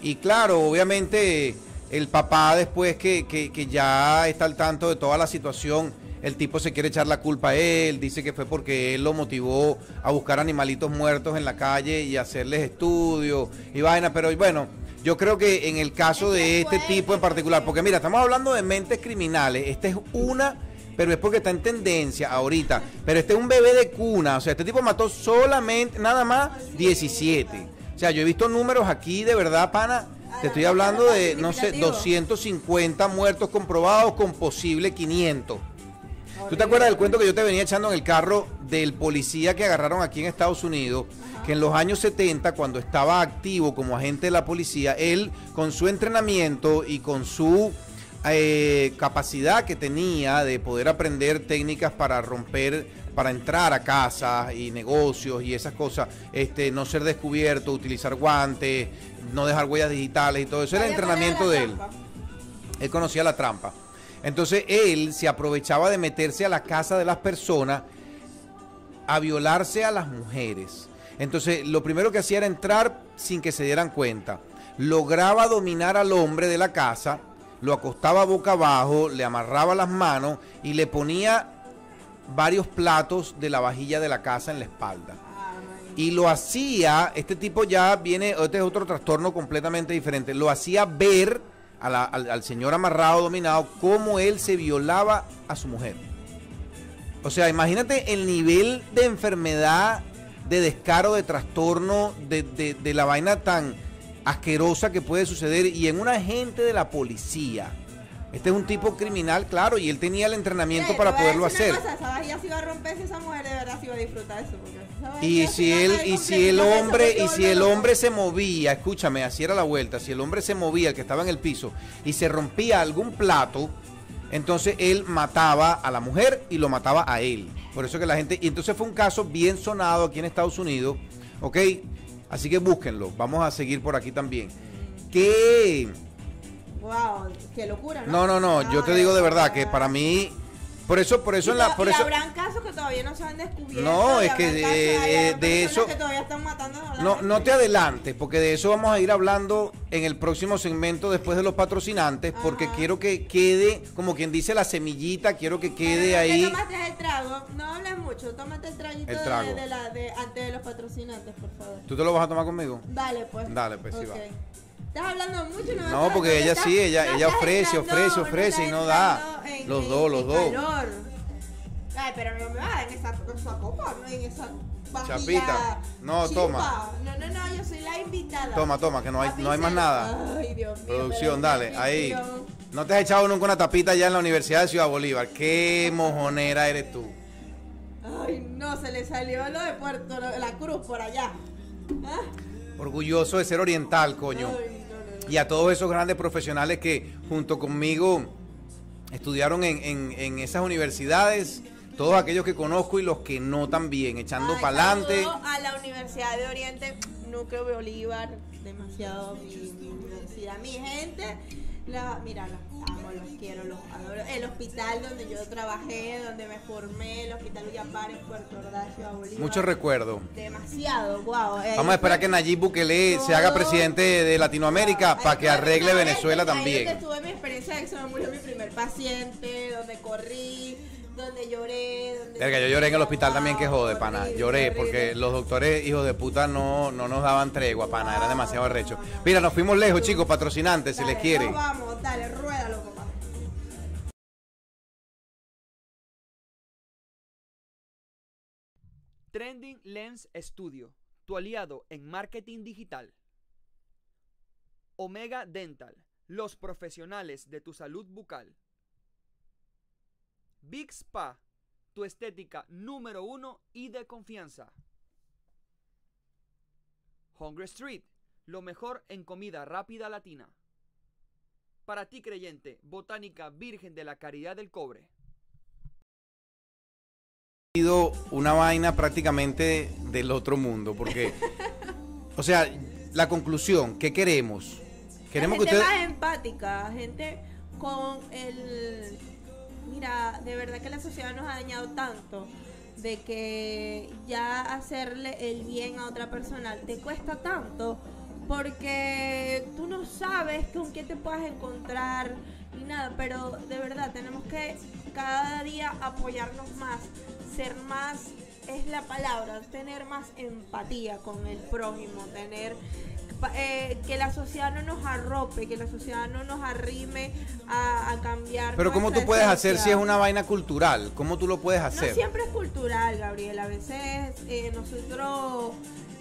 Speaker 1: Y claro, obviamente el papá después que, que- que ya está al tanto de toda la situación, el tipo se quiere echar la culpa a él, dice que fue porque él lo motivó a buscar animalitos muertos en la calle y hacerles estudios y vaina, pero bueno, yo creo que en el caso de
Speaker 2: es
Speaker 1: este tipo en particular,
Speaker 2: porque
Speaker 1: mira, estamos hablando de mentes criminales, esta es una pero es porque está en tendencia ahorita. Pero este es un bebé de cuna. O sea, este tipo mató solamente, nada más, 17. O sea, yo he visto números aquí, de verdad, pana. Te estoy hablando de, no sé, 250 muertos comprobados con posible 500. ¿Tú te acuerdas del cuento que yo te venía echando en el carro del policía que agarraron aquí en Estados Unidos? Que en los años 70, cuando estaba activo como agente de la policía, él con su entrenamiento y con su eh, capacidad que tenía de poder aprender técnicas para romper, para entrar a casas y negocios y esas cosas, este, no ser descubierto, utilizar guantes, no dejar huellas digitales y todo eso, era el entrenamiento de él.
Speaker 2: trampa.
Speaker 1: Él conocía la trampa. Entonces él se aprovechaba de meterse a la casa de las personas a violarse a las mujeres. Entonces lo primero que hacía era entrar sin que se dieran cuenta. lograba dominar al hombre de la casa, lo acostaba boca abajo, le amarraba las manos y le ponía varios platos de la vajilla de la casa en la espalda. Y lo hacía, este tipo ya viene, este es otro trastorno completamente diferente, lo hacía ver a la- al, al señor amarrado, dominado, cómo él se violaba a su mujer. O sea, imagínate el nivel de enfermedad, de descaro, de trastorno, de, de- de la vaina tan asquerosa que puede suceder. Y en un agente de la policía. Este es un tipo criminal, claro, y él tenía el entrenamiento para poderlo hacer.
Speaker 2: cosa, vajilla se iba a romper si esa mujer de verdad se iba a disfrutar eso. porque
Speaker 1: Y si él, y si el
Speaker 2: eso
Speaker 1: hombre,
Speaker 2: se
Speaker 1: y si el hombre se movía, escúchame, así era la vuelta, si el hombre se movía, el que estaba en el piso, y se rompía algún plato, entonces él mataba a la mujer y lo mataba a él. Por eso que la gente, y entonces fue un caso bien sonado aquí en Estados Unidos, ¿ok? Así que búsquenlo, vamos a seguir por aquí también. ¿Qué?
Speaker 2: Wow, qué locura, ¿no?
Speaker 1: No, no, no, yo te digo de verdad que para mí, por eso, por eso en la, por
Speaker 2: y
Speaker 1: eso,
Speaker 2: habrán casos que todavía no se han descubierto.
Speaker 1: No, es que de- eso-
Speaker 2: que todavía están matando a la
Speaker 1: No, no te adelantes, porque de eso vamos a ir hablando en el próximo segmento después de los patrocinantes, porque quiero que quede, como quien dice, la semillita, quiero que quede
Speaker 2: no
Speaker 1: ahí.
Speaker 2: Tomaste el trago, no hables mucho, tómate el traguito
Speaker 1: El
Speaker 2: de-
Speaker 1: trago.
Speaker 2: De, la, de, antes de los patrocinantes, por favor.
Speaker 1: ¿Tú te lo vas a tomar conmigo?
Speaker 2: Dale, pues.
Speaker 1: Dale, pues, sí
Speaker 2: Ok.
Speaker 1: va.
Speaker 2: Estás hablando mucho, no
Speaker 1: porque ella sí, ella- ella ofrece, ofrece, ofrece y no da. Los dos, los dos.
Speaker 2: Ay, pero no me vas a dar en esa, copa, no en esa
Speaker 1: Chapita. No, toma.
Speaker 2: No, no, no, yo soy la invitada.
Speaker 1: Toma, toma, que no hay, no hay más nada.
Speaker 2: Ay, Dios mío.
Speaker 1: Producción, dale, ahí. No te has echado nunca una tapita ya en la Universidad de Ciudad Bolívar. Qué mojonera eres tú.
Speaker 2: Ay, no, se le salió lo de Puerto La Cruz por allá. ¿Ah?
Speaker 1: Orgulloso de ser oriental, coño.
Speaker 2: Ay.
Speaker 1: Y a todos esos grandes profesionales que junto conmigo estudiaron en, en- en esas universidades, todos aquellos que conozco y los que no también, echando para adelante.
Speaker 2: a la Universidad de Oriente, Núcleo Bolívar, demasiado mi, mi universidad, mi gente. La, mira, los amo, los quiero, los adoro. El hospital donde yo trabajé, donde me formé, el hospital Villapar en Puerto Ordaz, Bolívar.
Speaker 1: Muchos recuerdos.
Speaker 2: Demasiado, wow.
Speaker 1: Vamos a esperar que Nayib Bukele se haga
Speaker 2: Todo.
Speaker 1: presidente de Latinoamérica para que arregle Venezuela
Speaker 2: Ahí
Speaker 1: también.
Speaker 2: tuve mi experiencia de que se me murió mi primer paciente, donde corrí, donde lloré. Donde
Speaker 1: Verga, yo lloré en el hospital también, que jode, pana.
Speaker 2: Horrible,
Speaker 1: Lloré
Speaker 2: horrible.
Speaker 1: porque los doctores, hijos de puta, no, no nos daban tregua, pana. Era demasiado arrecho. Mira, nos fuimos lejos, chicos, patrocinantes, si les quiere.
Speaker 2: nos vamos, dale, ruédalo, papá.
Speaker 3: Trending Lens Studio, tu aliado en marketing digital. Omega Dental, los profesionales de tu salud bucal. Big Spa, tu estética número uno y de confianza. Hungry Street, lo mejor en comida rápida latina. Para ti creyente, Botánica Virgen de la Caridad del Cobre.
Speaker 1: sido una vaina prácticamente del otro mundo, porque, o sea, la conclusión, ¿qué queremos? Queremos que
Speaker 2: gente
Speaker 1: ustedes...
Speaker 2: más empática, gente con el... Mira, de verdad que la sociedad nos ha dañado tanto de que ya hacerle el bien a otra persona te cuesta tanto porque tú no sabes con qué te puedas encontrar ni nada, pero de verdad tenemos que cada día apoyarnos más, ser más, es la palabra, tener más empatía con el prójimo, tener eh, que la sociedad no nos arrope, que la sociedad no nos arrime a, a cambiar.
Speaker 1: Pero ¿cómo tú puedes hacer si es una vaina cultural? ¿Cómo tú lo puedes
Speaker 2: No
Speaker 1: hacer?
Speaker 2: siempre es cultural, Gabriel. A veces eh, nosotros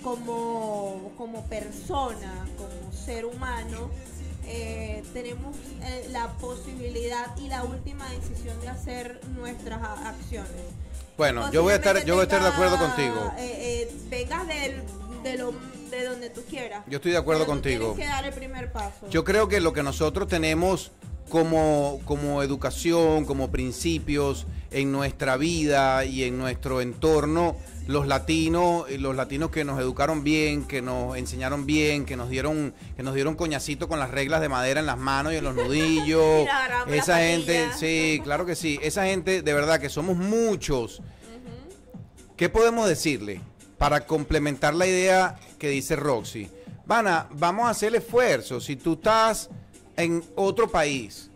Speaker 2: como, como persona, como ser humano, eh, tenemos la posibilidad y la última decisión de hacer nuestras acciones.
Speaker 1: Bueno, yo voy a estar, yo voy a estar de acuerdo contigo.
Speaker 2: eh, eh, vengas del- de, lo, de donde tú quieras.
Speaker 1: Yo estoy de acuerdo
Speaker 2: pero
Speaker 1: contigo.
Speaker 2: Tienes que dar el primer paso.
Speaker 1: Yo creo que lo que nosotros tenemos como, como educación, como principios en nuestra vida y en nuestro entorno, los latinos, eh, los latinos que nos educaron bien, que nos enseñaron bien, que nos dieron, que nos dieron coñacito con las reglas de madera en las manos y en los nudillos. Esa gente, sí, claro que sí. Esa gente, de verdad que somos muchos. ¿Qué podemos decirle para complementar la idea que dice Roxy? Pana, vamos a hacer el esfuerzo. Si tú estás en otro país,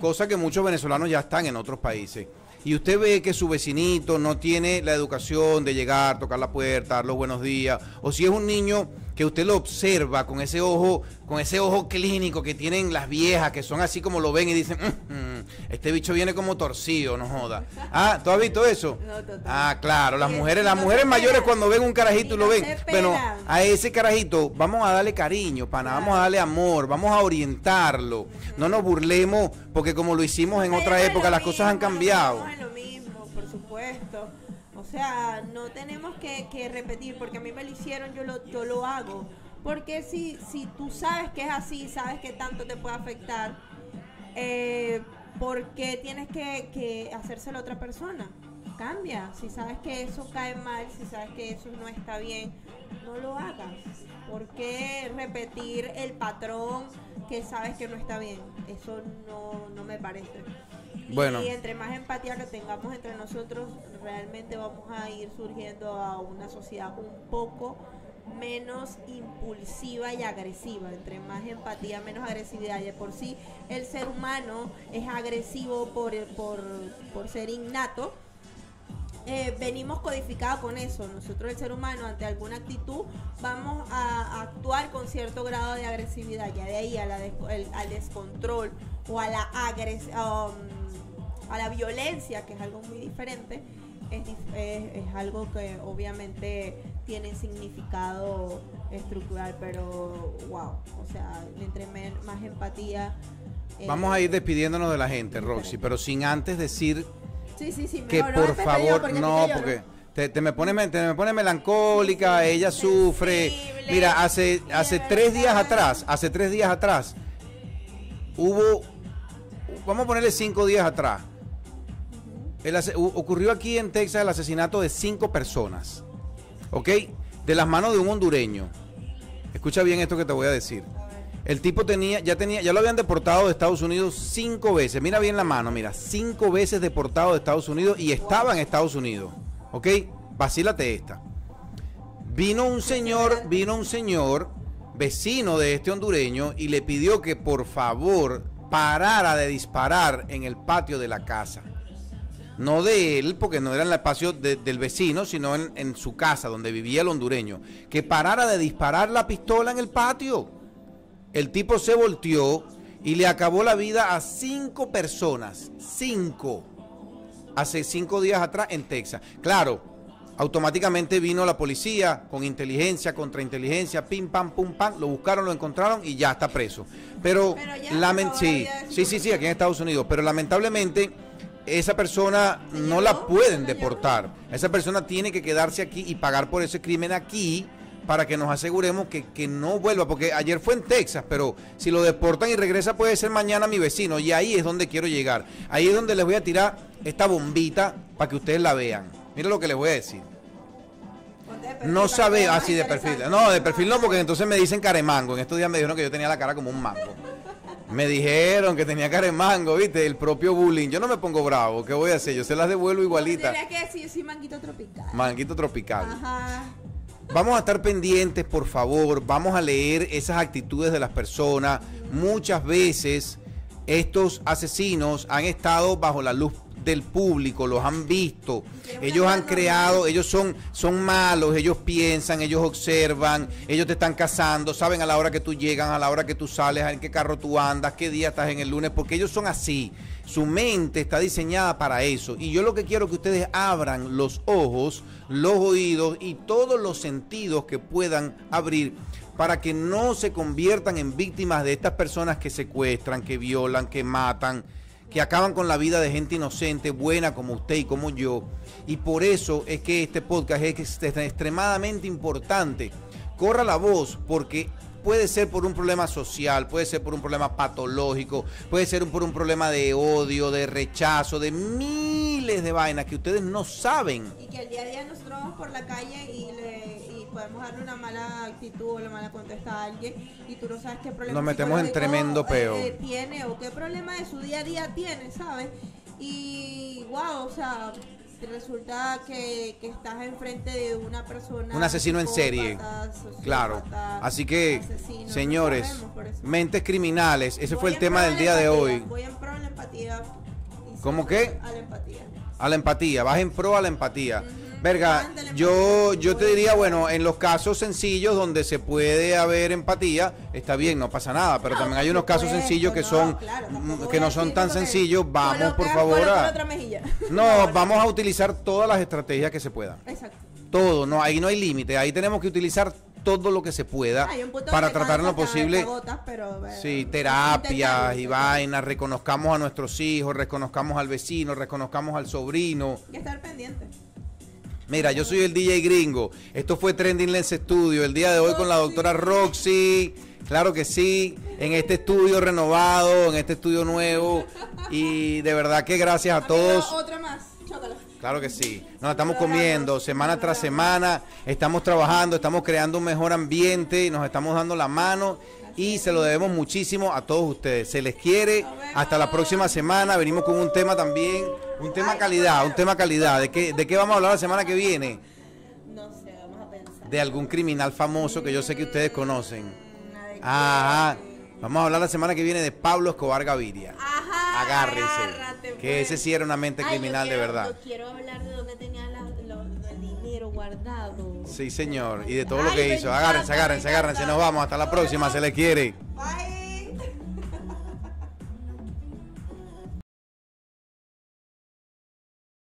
Speaker 1: cosa que muchos venezolanos ya están en otros países, y usted ve que su vecinito no tiene la educación de llegar, tocar la puerta, dar los buenos días, o si es un niño que usted lo observa con ese ojo, con ese ojo clínico que tienen las viejas, que son así como lo ven y dicen, "Mm, mm, este bicho viene como torcido, no joda. Ah, ¿tú has visto eso?
Speaker 2: No, total.
Speaker 1: Ah, claro, las mujeres, las mujeres mayores cuando ven un carajito
Speaker 2: Y
Speaker 1: lo ven. Bueno, a ese carajito vamos a darle cariño, pana, vamos a darle amor, vamos a orientarlo. No nos burlemos porque como lo hicimos en otra época, las cosas han cambiado.
Speaker 2: Supuesto. O sea, no tenemos que, que repetir, porque a mí me lo hicieron, yo lo, yo lo hago. Porque si, si tú sabes que es así, sabes que tanto te puede afectar, eh, ¿por qué tienes que, que hacérselo a otra persona? Cambia. Si sabes que eso cae mal, si sabes que eso no está bien, no lo hagas. ¿Por qué repetir el patrón que sabes que no está bien? Eso no, no me parece.
Speaker 1: Bueno.
Speaker 2: Y entre más empatía que tengamos entre nosotros, realmente vamos a ir surgiendo a una sociedad un poco menos impulsiva y agresiva. Entre más empatía, menos agresividad. Y de por sí, el ser humano es agresivo por, por, por ser innato. Eh, venimos codificados con eso. Nosotros, el ser humano, ante alguna actitud, vamos a actuar con cierto grado de agresividad. Ya de ahí a la des- el- al descontrol o a la agres um, a la violencia, que es algo muy diferente, es, es- es algo que obviamente tiene significado estructural, pero wow, o sea, entre más empatía. eh,
Speaker 1: Vamos a ir despidiéndonos de la gente, Roxy, pero sin antes decir
Speaker 2: Sí, sí, sí,
Speaker 1: que por favor,
Speaker 2: porque
Speaker 1: no, porque te, te me pone, te me pone melancólica, ella sufre. Mira, hace, hace tres días atrás, hace tres días atrás, hubo, vamos a ponerle cinco días atrás, ocurrió aquí en Texas el asesinato de cinco personas, ¿ok? De las manos de un hondureño. Escucha bien esto que te voy a decir. El tipo tenía, ya tenía, ya lo habían deportado de Estados Unidos cinco veces. Mira bien la mano, mira, cinco veces deportado de Estados Unidos y estaba en Estados Unidos. ¿Ok? Vacílate esta. Vino un señor, vino un señor, vecino de este hondureño, y le pidió que por favor parara de disparar en el patio de la casa. No de él, porque no era en el espacio de- del vecino, sino en, en su casa, donde vivía el hondureño. Que parara de disparar la pistola en el patio. El tipo se volteó y le acabó la vida a cinco personas. Cinco. Hace cinco días atrás en Texas. Claro, automáticamente vino la policía con inteligencia, contrainteligencia, pim, pam, pum, pam. Lo buscaron, lo encontraron y ya está preso. Pero,
Speaker 2: Pero
Speaker 1: sí, sí, sí, sí, aquí en Estados Unidos. Pero lamentablemente esa persona
Speaker 2: ¿Se
Speaker 1: no la pueden
Speaker 2: ¿Se la
Speaker 1: deportar. Esa persona tiene que quedarse aquí y pagar por ese crimen aquí para que nos aseguremos que, que no vuelva, porque ayer fue en Texas, pero si lo deportan y regresa puede ser mañana mi vecino, y ahí es donde quiero llegar. Ahí es donde les voy a tirar esta bombita para que ustedes la vean. Mira lo que les voy a decir. No sabe así de perfil. No, de perfil no, porque entonces me dicen caremango. En estos días me dijeron que yo tenía la cara como un mango. Me dijeron que tenía caremango, ¿viste? El propio bullying. Yo no me pongo bravo. ¿Qué voy a hacer? Yo se las devuelvo igualita.
Speaker 2: Tendría que decir, sí, manguito tropical.
Speaker 1: Manguito tropical.
Speaker 2: Ajá.
Speaker 1: Vamos a estar pendientes, por favor. Vamos a leer esas actitudes de las personas. Muchas veces estos asesinos han estado bajo la luz del público, los han visto. Ellos han creado, ellos son, son malos, ellos piensan, ellos observan, ellos te están cazando, saben a la hora que tú llegas, a la hora que tú sales, en qué carro tú andas, qué día estás en el lunes, porque ellos son así. Su mente está diseñada para eso. Y yo lo que quiero que ustedes abran los ojos, los oídos y todos los sentidos que puedan abrir para que no se conviertan en víctimas de estas personas que secuestran, que violan, que matan, que acaban con la vida de gente inocente, buena como usted y como yo. Y por eso es que este podcast es extremadamente importante. Corra la voz porque puede ser por un problema social, puede ser por un problema patológico, puede ser por un problema de odio, de rechazo, de miles de vainas que ustedes no saben.
Speaker 2: Y que el día a día nosotros vamos por la calle y, le, podemos darle una mala actitud o la mala contesta a alguien y tú no sabes qué problema
Speaker 1: Nos metemos en tremendo peo.
Speaker 2: eh, tiene o qué problema de su día a día tiene, ¿sabes? Y wow, o sea, resulta que, que estás enfrente de una persona.
Speaker 1: Un asesino en serie. Claro. Así que,
Speaker 2: asesino,
Speaker 1: señores,
Speaker 2: no sabemos
Speaker 1: mentes criminales, ese
Speaker 2: Voy
Speaker 1: fue el tema del día de hoy.
Speaker 2: Voy en pro a la empatía.
Speaker 1: ¿Cómo qué?
Speaker 2: A la empatía.
Speaker 1: A la empatía, vas en pro a la empatía.
Speaker 2: Ujú.
Speaker 1: Verga, yo,
Speaker 2: empatía,
Speaker 1: yo te
Speaker 2: voy
Speaker 1: diría,
Speaker 2: en-
Speaker 1: bueno, en los casos sencillos donde se puede haber empatía, está bien, no pasa nada, pero
Speaker 2: No,
Speaker 1: también hay unos casos sencillos que
Speaker 2: no,
Speaker 1: son
Speaker 2: claro,
Speaker 1: mm,
Speaker 2: tampoco
Speaker 1: que no son
Speaker 2: decir
Speaker 1: tan sencillos, vamos por favor a. No, vamos a utilizar todas las estrategias que se puedan.
Speaker 2: Exacto.
Speaker 1: Todo, no, ahí no hay límite, ahí tenemos que utilizar todo lo que se pueda para tratar en lo posible.
Speaker 2: cagotas, pero, bueno,
Speaker 1: Sí,
Speaker 2: intentarlo,
Speaker 1: terapias y vainas, reconozcamos a nuestros hijos, reconozcamos al vecino, reconozcamos al sobrino.
Speaker 2: Que estar pendiente.
Speaker 1: Mira, yo soy el DJ gringo. Esto fue Trending Lens Studio. El día de hoy con la doctora Roxy. Claro que sí. En este estudio renovado, en este estudio nuevo. Y de verdad que gracias a todos.
Speaker 2: Otra más. Chócala.
Speaker 1: Claro que sí. Nos estamos comiendo semana tras semana. Estamos trabajando, estamos creando un mejor ambiente. Nos estamos dando la mano. Y se lo debemos muchísimo a todos ustedes. Se les quiere. Hasta la próxima semana. Venimos con un tema también. Un tema calidad. Un tema calidad. ¿De qué, ¿De qué vamos a hablar la semana que viene?
Speaker 2: No sé, vamos a pensar.
Speaker 1: De algún criminal famoso que yo sé que ustedes conocen. Ajá. Vamos a hablar la semana que viene de Pablo Escobar Gaviria.
Speaker 2: Ajá.
Speaker 1: Agárrense.
Speaker 2: agárrate,
Speaker 1: Que
Speaker 2: pues.
Speaker 1: ese sí era una mente
Speaker 2: Ay, yo
Speaker 1: criminal de verdad.
Speaker 2: Yo quiero hablar de dónde tenía guardado.
Speaker 1: Sí, señor. Y de todo lo que hizo. Agárrense, agárrense, agárrense. Nos vamos. Hasta la próxima. Se les quiere.
Speaker 2: Bye.